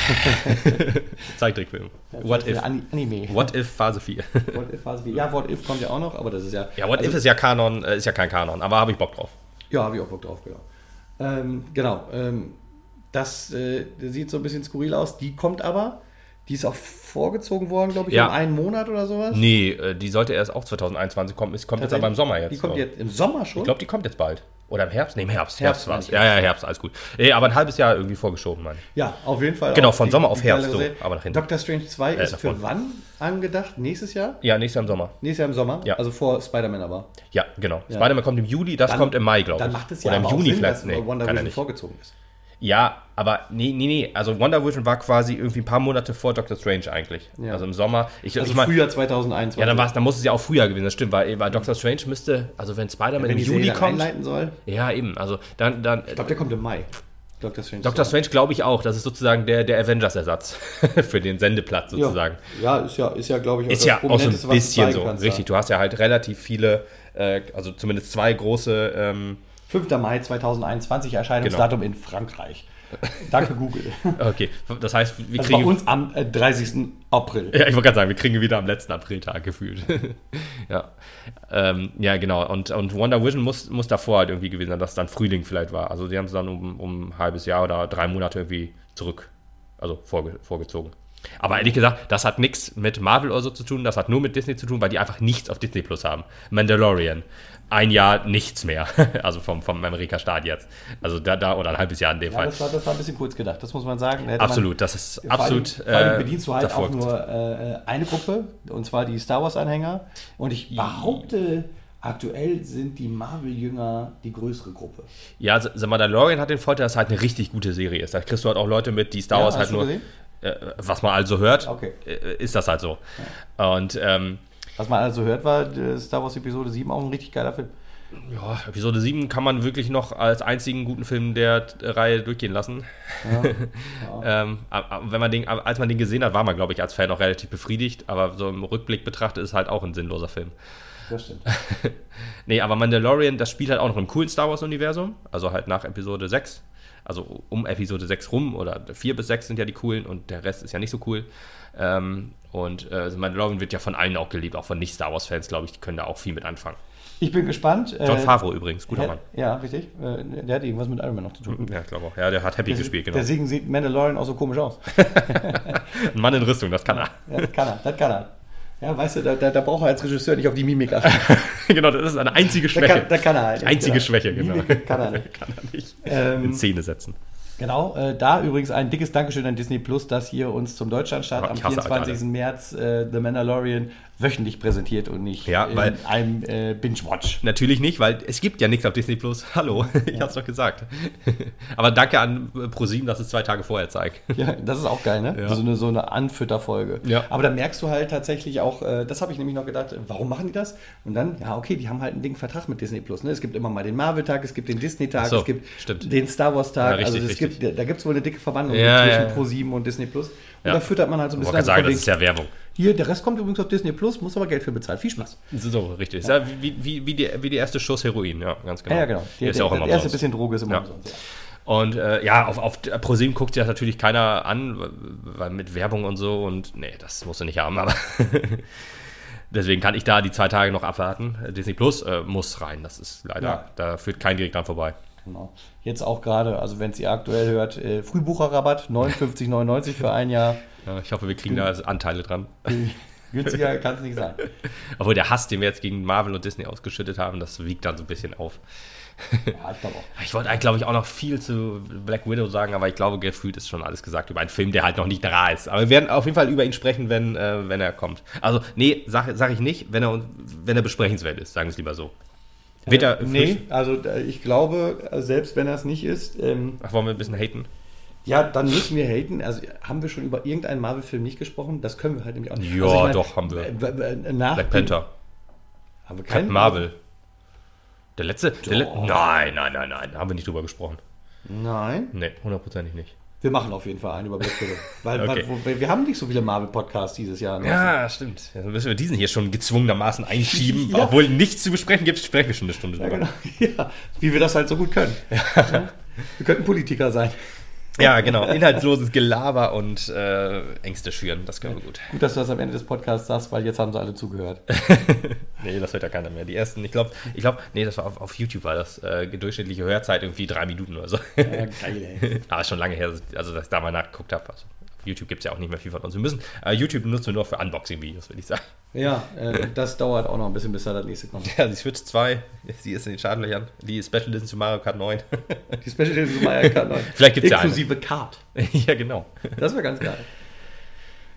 Speaker 2: Zeichentrickfilm. What if?
Speaker 1: Ani- Anime.
Speaker 2: What if Phase 4?
Speaker 1: What if Phase 4. Ja, What If kommt ja auch noch, aber das ist ja.
Speaker 2: ja, What
Speaker 1: also,
Speaker 2: if ist ja Kanon, äh, ist ja kein Kanon, aber habe ich Bock drauf.
Speaker 1: Ja, habe ich auch Bock drauf, genau. Ähm, genau. Ähm, das äh, sieht so ein bisschen skurril aus. Die kommt aber. Die ist auch vorgezogen worden, glaube ich,
Speaker 2: Ja.
Speaker 1: um einen Monat oder sowas.
Speaker 2: Nee, äh, die sollte erst auch 2021 kommen. Es kommt jetzt aber im Sommer jetzt.
Speaker 1: Die kommt jetzt im Sommer schon.
Speaker 2: Ich glaube, die kommt jetzt bald. Oder im Herbst? Nee, im Herbst.
Speaker 1: Herbst,
Speaker 2: Herbst. Ja, ja, Herbst, alles gut. Nee, aber ein halbes Jahr irgendwie vorgeschoben, ich.
Speaker 1: ja, auf jeden Fall.
Speaker 2: Genau, von
Speaker 1: die-
Speaker 2: Sommer auf Herbst, so, aber nach hinten.
Speaker 1: Doctor Strange 2
Speaker 2: Äh,
Speaker 1: ist für wann angedacht? Nächstes Jahr?
Speaker 2: Ja, nächstes Jahr im Sommer.
Speaker 1: Nächstes Jahr im Sommer?
Speaker 2: Ja.
Speaker 1: Also vor Spider-Man aber.
Speaker 2: Ja, genau.
Speaker 1: Ja.
Speaker 2: Spider-Man kommt im Juli, das
Speaker 1: Dann-
Speaker 2: kommt im Mai, glaube ich.
Speaker 1: Dann macht es ja
Speaker 2: Oder im Juni
Speaker 1: Sinn,
Speaker 2: vielleicht.
Speaker 1: dass
Speaker 2: Nee,
Speaker 1: Wonder
Speaker 2: er
Speaker 1: Vision
Speaker 2: nicht.
Speaker 1: vorgezogen ist.
Speaker 2: Ja, aber nee, nee, nee. Also Wonder Vision war quasi irgendwie ein paar Monate vor Doctor Strange eigentlich.
Speaker 1: Ja.
Speaker 2: Also im Sommer. Ich,
Speaker 1: Also
Speaker 2: ich mein,
Speaker 1: Frühjahr 2021.
Speaker 2: ja, dann, war's, dann muss es ja auch früher gewesen, das stimmt, weil, weil Doctor Strange müsste, also wenn Spider-Man
Speaker 1: wenn
Speaker 2: im Juli kommt.
Speaker 1: soll.
Speaker 2: Ja, eben. Also dann, dann
Speaker 1: Ich glaube, der kommt im Mai. Dr. Strange.
Speaker 2: Dr. Strange glaube ich auch. Das ist sozusagen der, der Avengers-Ersatz für den Sendeplatz sozusagen.
Speaker 1: Ja, ja ist ja, ist ja glaube ich,
Speaker 2: ist ja auch so ein bisschen so. Richtig, du hast ja halt relativ viele, äh, also zumindest zwei große. Ähm,
Speaker 1: 5. Mai 2021, Erscheinungsdatum genau. in Frankreich. Danke, Google.
Speaker 2: Okay, das heißt,
Speaker 1: wir also kriegen. bei uns am 30. Äh, April.
Speaker 2: Ja, ich wollte gerade sagen, wir kriegen wieder am letzten Apriltag gefühlt. ja. Ähm, ja, genau. Und, und Wonder Vision muss, muss davor halt irgendwie gewesen sein, dass es dann Frühling vielleicht war. Also, sie haben es dann um, um ein halbes Jahr oder drei Monate irgendwie zurück, also vorge vorgezogen. Aber ehrlich gesagt, das hat nichts mit Marvel oder so zu tun, das hat nur mit Disney zu tun, weil die einfach nichts auf Disney Plus haben. Mandalorian, ein Jahr nichts mehr. Also vom, vom Amerika-Start jetzt. Also da, da oder ein halbes Jahr in dem
Speaker 1: ja,
Speaker 2: Fall.
Speaker 1: Das war, das war ein bisschen kurz gedacht, das muss man sagen.
Speaker 2: absolut, man, das ist absolut.
Speaker 1: Vor allem, vor bedienst du halt auch nur äh, eine Gruppe, und zwar die Star Wars-Anhänger. Und ich behaupte. Aktuell sind die Marvel-Jünger die größere Gruppe.
Speaker 2: Ja, The Mandalorian hat den Vorteil, dass es halt eine richtig gute Serie ist. Da kriegst du halt auch Leute mit, die Star ja, Wars halt nur. Gesehen? Äh, was man also hört, okay. Äh, ist das halt so. Ja. Und ähm,
Speaker 1: was man also hört, war Star Wars Episode 7 auch ein richtig geiler Film.
Speaker 2: Ja, Episode 7 kann man wirklich noch als einzigen guten Film der Reihe durchgehen lassen. Ja, ja. ähm, wenn man den, als man den gesehen hat, war man, glaube ich, als Fan auch relativ befriedigt, aber so im Rückblick betrachtet ist halt auch ein sinnloser Film.
Speaker 1: Das stimmt.
Speaker 2: nee, aber Mandalorian, das spielt halt auch noch im coolen Star Wars-Universum, also halt nach Episode 6. Also um Episode 6 rum oder 4 bis 6 sind ja die coolen und der Rest ist ja nicht so cool. Ähm, und äh, also Mandalorian wird ja von allen auch geliebt, auch von Nicht-Star Wars-Fans, glaube ich, die können da auch viel mit anfangen.
Speaker 1: Ich bin gespannt.
Speaker 2: John äh, Favreau übrigens, guter
Speaker 1: der,
Speaker 2: Mann.
Speaker 1: Ja, richtig. Äh, der hat irgendwas mit Iron Man noch zu tun.
Speaker 2: Ja, glaube auch. Ja, der hat Happy der, gespielt,
Speaker 1: genau. Deswegen sieht Mandalorian auch so komisch aus.
Speaker 2: Ein Mann in Rüstung, das kann er.
Speaker 1: Ja, das kann er, das kann er. Ja, weißt du, da, da, da braucht er als Regisseur nicht auf die Mimik achten.
Speaker 2: genau, das ist eine einzige Schwäche.
Speaker 1: Da kann, da kann er halt.
Speaker 2: Einzige genau. Schwäche, genau.
Speaker 1: Mimik kann er nicht. kann er
Speaker 2: nicht ähm, in Szene setzen.
Speaker 1: Genau, äh, da übrigens ein dickes Dankeschön an Disney Plus, dass hier uns zum Deutschlandstart am 24. März äh, The Mandalorian wöchentlich präsentiert und nicht
Speaker 2: ja, in
Speaker 1: einem äh, Binge-Watch.
Speaker 2: Natürlich nicht, weil es gibt ja nichts auf Disney Plus. Hallo, ich ja. hab's doch gesagt. Aber danke an ProSieben, dass es zwei Tage vorher zeigt.
Speaker 1: Ja, das ist auch geil, ne? Ja. So eine, so eine Anfütterfolge.
Speaker 2: Ja.
Speaker 1: Aber da merkst du halt tatsächlich auch, äh, das habe ich nämlich noch gedacht, warum machen die das? Und dann, ja, okay, die haben halt einen dicken Vertrag mit Disney Plus. Ne? Es gibt immer mal den Marvel-Tag, es gibt den Disney-Tag,
Speaker 2: so,
Speaker 1: es gibt
Speaker 2: stimmt.
Speaker 1: den Star Wars-Tag.
Speaker 2: Ja, also es
Speaker 1: richtig. gibt, da gibt es wohl eine dicke Verwandlung zwischen ProSieben und Disney Plus. Und da füttert man halt so ein bisschen.
Speaker 2: Ich sagen, das ist ja Werbung.
Speaker 1: Hier, der Rest kommt übrigens auf Disney Plus, muss aber Geld für bezahlen. Viel Spaß.
Speaker 2: So, richtig. Ja. wie, wie, wie, die, wie die erste Schuss Heroin, ja, ganz genau.
Speaker 1: Ja, genau.
Speaker 2: Die, ist ja auch
Speaker 1: immer erste bisschen Droge ist immer ja. umsonst. Ja.
Speaker 2: Und äh, ja, auf, auf ProSieben guckt sich das natürlich keiner an, weil mit Werbung und so und nee, das musst du nicht haben, aber deswegen kann ich da die zwei Tage noch abwarten. Disney Plus äh, muss rein, das ist leider, ja. da führt kein direkt dran vorbei.
Speaker 1: Genau. Jetzt auch gerade, also wenn es ihr aktuell hört, äh, Frühbucherrabatt 59,99 für ein Jahr.
Speaker 2: Ja, ich hoffe, wir kriegen da Anteile dran.
Speaker 1: Günstiger kann es nicht sein.
Speaker 2: Obwohl der Hass, den wir jetzt gegen Marvel und Disney ausgeschüttet haben, das wiegt dann so ein bisschen auf.
Speaker 1: Ja, ich glaube auch.
Speaker 2: Ich wollte eigentlich, glaube ich, auch noch viel zu Black Widow sagen, aber ich glaube, gefühlt ist schon alles gesagt über einen Film, der halt noch nicht da ist. Aber wir werden auf jeden Fall über ihn sprechen, wenn, äh, wenn er kommt. Also, nee, sage sag ich nicht, wenn er, wenn er besprechenswert ist, sagen wir es lieber so.
Speaker 1: Wird äh, nee, also äh, ich glaube, selbst wenn er es nicht ist. Ähm,
Speaker 2: Ach, wollen wir ein bisschen haten?
Speaker 1: Ja, dann müssen wir haten. Also haben wir schon über irgendeinen Marvel-Film nicht gesprochen? Das können wir halt nämlich auch
Speaker 2: nicht. Ja, also, meine, doch, haben wir.
Speaker 1: Nach
Speaker 2: Black Panther.
Speaker 1: Haben wir keinen?
Speaker 2: Marvel. Der letzte? Der Le nein, nein, nein, nein. Da haben wir nicht drüber gesprochen.
Speaker 1: Nein?
Speaker 2: Nee, hundertprozentig nicht.
Speaker 1: Wir machen auf jeden Fall einen über Black Widow. Weil, okay. weil, wir haben nicht so viele Marvel-Podcasts dieses Jahr.
Speaker 2: Ja, stimmt. Dann müssen wir diesen hier schon gezwungenermaßen einschieben. ja. Obwohl nichts zu besprechen gibt, sprechen wir schon eine Stunde
Speaker 1: ja, drüber. Genau. Ja, wie wir das halt so gut können. Ja. Wir könnten Politiker sein.
Speaker 2: Ja, genau. Inhaltsloses Gelaber und äh, Ängste schüren, das können wir gut.
Speaker 1: Gut, dass du das am Ende des Podcasts sagst, weil jetzt haben sie alle zugehört.
Speaker 2: nee, das hört ja keiner mehr. Die ersten, ich glaube, ich glaube, nee, das war auf, auf YouTube, war das äh, durchschnittliche Hörzeit irgendwie drei Minuten oder so. Ja, geil, ey. Aber schon lange her, also dass ich da mal nachgeguckt habe. Also. YouTube gibt es ja auch nicht mehr viel von uns. Wir müssen, äh, YouTube nutzen wir nur für Unboxing-Videos, würde ich sagen.
Speaker 1: Ja, äh, das dauert auch noch ein bisschen, bis da das nächste kommt.
Speaker 2: Ja, die Switch 2, sie ist in den Schadenlöchern. Die Special Edition zu Mario Kart 9.
Speaker 1: die Special Edition zu Mario Kart 9.
Speaker 2: Vielleicht gibt es ja
Speaker 1: Inklusive Kart.
Speaker 2: ja, genau.
Speaker 1: Das wäre ganz geil.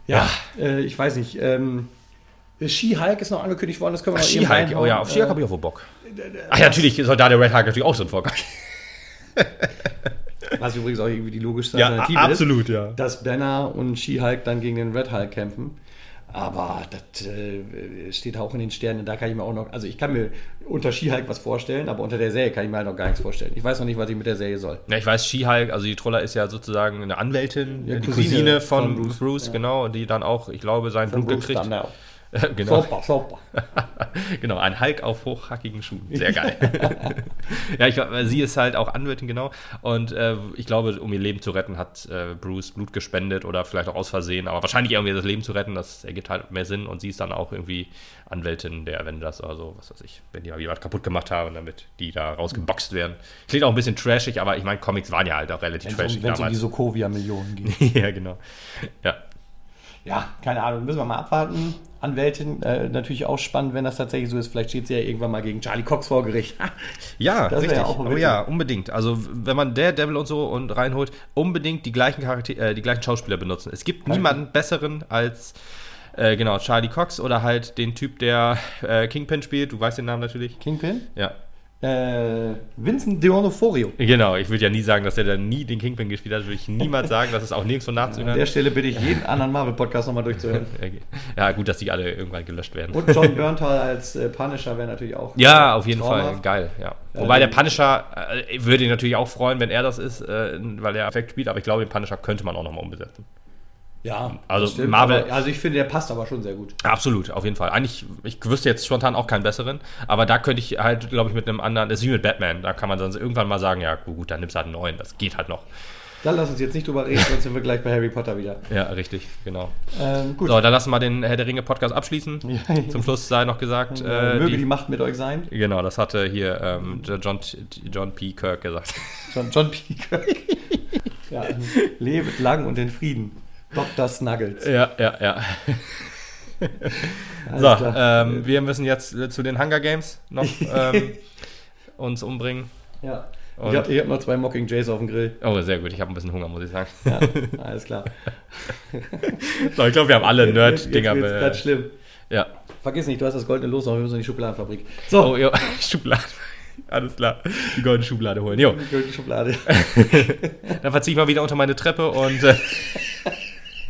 Speaker 1: Ja, ja. Äh, ich weiß nicht. Ähm, Ski-Hulk ist noch angekündigt worden, das können wir Ach, noch
Speaker 2: Ski-Hulk, oh ja, auf Ski-Hulk äh, habe ich auch wohl Bock. Ach ja, natürlich soll da der Red Hulk natürlich auch so ein Vorgang.
Speaker 1: Was übrigens auch irgendwie die logischste
Speaker 2: Alternative
Speaker 1: ja,
Speaker 2: absolut,
Speaker 1: ist.
Speaker 2: ja.
Speaker 1: Dass Banner und She-Hulk dann gegen den Red Hulk kämpfen. Aber das äh, steht auch in den Sternen. Da kann ich mir auch noch, also ich kann mir unter She-Hulk was vorstellen, aber unter der Serie kann ich mir halt noch gar nichts vorstellen. Ich weiß noch nicht, was ich mit der Serie soll.
Speaker 2: Ja, ich weiß, She-Hulk, also die Troller ist ja sozusagen eine Anwältin,
Speaker 1: Ja,
Speaker 2: die
Speaker 1: Cousine
Speaker 2: Cousine, von,
Speaker 1: von
Speaker 2: Bruce,
Speaker 1: Bruce, ja.
Speaker 2: genau, die dann auch, ich glaube, sein
Speaker 1: Von
Speaker 2: Blut
Speaker 1: Bruce
Speaker 2: gekriegt.
Speaker 1: Banner.
Speaker 2: genau.
Speaker 1: Super, super.
Speaker 2: genau, ein Hulk auf hochhackigen Schuhen. Sehr geil. ja, ich glaube, sie ist halt auch Anwältin, genau. Und äh, ich glaube, um ihr Leben zu retten, hat äh, Bruce Blut gespendet oder vielleicht auch aus Versehen, aber wahrscheinlich irgendwie das Leben zu retten, das ergibt halt mehr Sinn. Und sie ist dann auch irgendwie Anwältin der Avengers oder so, was weiß ich, wenn die mal was kaputt gemacht haben, damit die da rausgeboxt werden. Klingt auch ein bisschen trashig, aber ich meine, Comics waren ja halt auch relativ
Speaker 1: Wenn es
Speaker 2: trashig
Speaker 1: um, wenn's um die. Sokovia-Millionen geht.
Speaker 2: ja, genau. Ja.
Speaker 1: Ja, keine Ahnung, müssen wir mal abwarten. Anwältin, äh, natürlich auch spannend, wenn das tatsächlich so ist. Vielleicht steht sie ja irgendwann mal gegen Charlie Cox vor Gericht.
Speaker 2: Ja,
Speaker 1: Das
Speaker 2: richtig.
Speaker 1: ja auch
Speaker 2: oh,
Speaker 1: witzig.
Speaker 2: ja, unbedingt. Also, wenn man Daredevil und so und reinholt, unbedingt die gleichen Charakter äh, die gleichen Schauspieler benutzen. Es gibt niemanden besseren als äh, genau Charlie Cox oder halt den Typ, der äh, Kingpin spielt. Du weißt den Namen natürlich.
Speaker 1: Kingpin?
Speaker 2: Ja.
Speaker 1: Äh, Vincent D'Onofrio.
Speaker 2: Genau, ich würde ja nie sagen, dass er dann nie den Kingpin gespielt hat. Würde ich niemals sagen. Das ist auch nirgendwo
Speaker 1: An
Speaker 2: nachzuhören.
Speaker 1: der Stelle bitte ich jeden anderen Marvel-Podcast nochmal durchzuhören.
Speaker 2: Okay. Ja, gut, dass die alle irgendwann gelöscht werden.
Speaker 1: Und John Berntal als äh, Punisher wäre natürlich auch.
Speaker 2: Ja, auf jeden Fall.
Speaker 1: traumhaft.
Speaker 2: Geil, ja. Wobei der Punisher, äh, würde ihn natürlich auch freuen, wenn er das ist, äh, weil er perfekt spielt, aber ich glaube, den Punisher könnte man auch nochmal umbesetzen.
Speaker 1: Ja,
Speaker 2: Also Marvel-
Speaker 1: Aber, also ich finde, der passt aber schon sehr gut.
Speaker 2: Absolut, auf jeden Fall. Eigentlich, ich wüsste jetzt spontan auch keinen besseren, aber da könnte ich halt, glaube ich, mit einem anderen, das ist wie mit Batman, da kann man dann irgendwann mal sagen, ja, gut, dann nimmst du halt einen neuen, das geht halt noch.
Speaker 1: Dann lass uns jetzt nicht drüber reden, sonst sind wir gleich bei Harry Potter wieder.
Speaker 2: Ja, richtig, genau.
Speaker 1: Ähm, gut.
Speaker 2: So, dann lassen wir den Herr der Ringe Podcast abschließen. Zum Schluss sei noch gesagt,
Speaker 1: äh,
Speaker 2: äh,
Speaker 1: möge die,
Speaker 2: die,
Speaker 1: Macht mit euch sein.
Speaker 2: genau, das hatte hier ähm, John, John P. Kirk gesagt.
Speaker 1: John, John P. Kirk. ja, lebt lang und in Frieden. Dr. Snuggles.
Speaker 2: Ja, ja, ja. So, ähm, wir müssen jetzt äh, zu den Hunger Games noch ähm, uns umbringen.
Speaker 1: ja.
Speaker 2: und-
Speaker 1: Ich habe hab noch zwei Mockingjays auf dem Grill.
Speaker 2: Oh, sehr gut, ich habe ein bisschen Hunger, muss ich sagen.
Speaker 1: Ja, alles klar.
Speaker 2: So, ich glaube, wir haben alle Nerd-Dinger.
Speaker 1: wird's
Speaker 2: be-
Speaker 1: grad schlimm.
Speaker 2: Ja.
Speaker 1: Vergiss nicht, du hast das goldene Los noch, wir müssen in die Schubladenfabrik. So,
Speaker 2: Oh, jo, Schublade. Alles klar. Die goldene Schublade holen. Jo,
Speaker 1: die goldene Schublade.
Speaker 2: dann verziehe ich mal wieder unter meine Treppe und. Äh,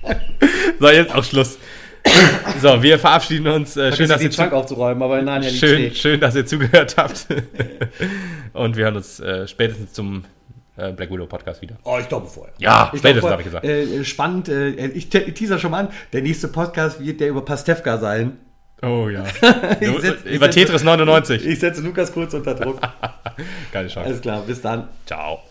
Speaker 2: so, jetzt auch Schluss. So, wir verabschieden uns. Äh, schön, dass ihr
Speaker 1: Schrank
Speaker 2: zu,
Speaker 1: aufzuräumen, aber nein, ja,
Speaker 2: schön, schön, dass ihr zugehört habt. und wir hören uns äh, spätestens zum äh, Black Widow Podcast wieder.
Speaker 1: Oh, ich glaube vorher.
Speaker 2: Ja,
Speaker 1: Ich
Speaker 2: spätestens habe ich gesagt.
Speaker 1: Äh, spannend, äh, ich te teaser schon mal an, der nächste Podcast wird der über Pastewka sein.
Speaker 2: Oh ja.
Speaker 1: Setz- ich
Speaker 2: Über
Speaker 1: setz-
Speaker 2: Tetris 99.
Speaker 1: Ich setze Lukas kurz unter Druck.
Speaker 2: Keine Chance.
Speaker 1: Alles klar, bis dann.
Speaker 2: Ciao.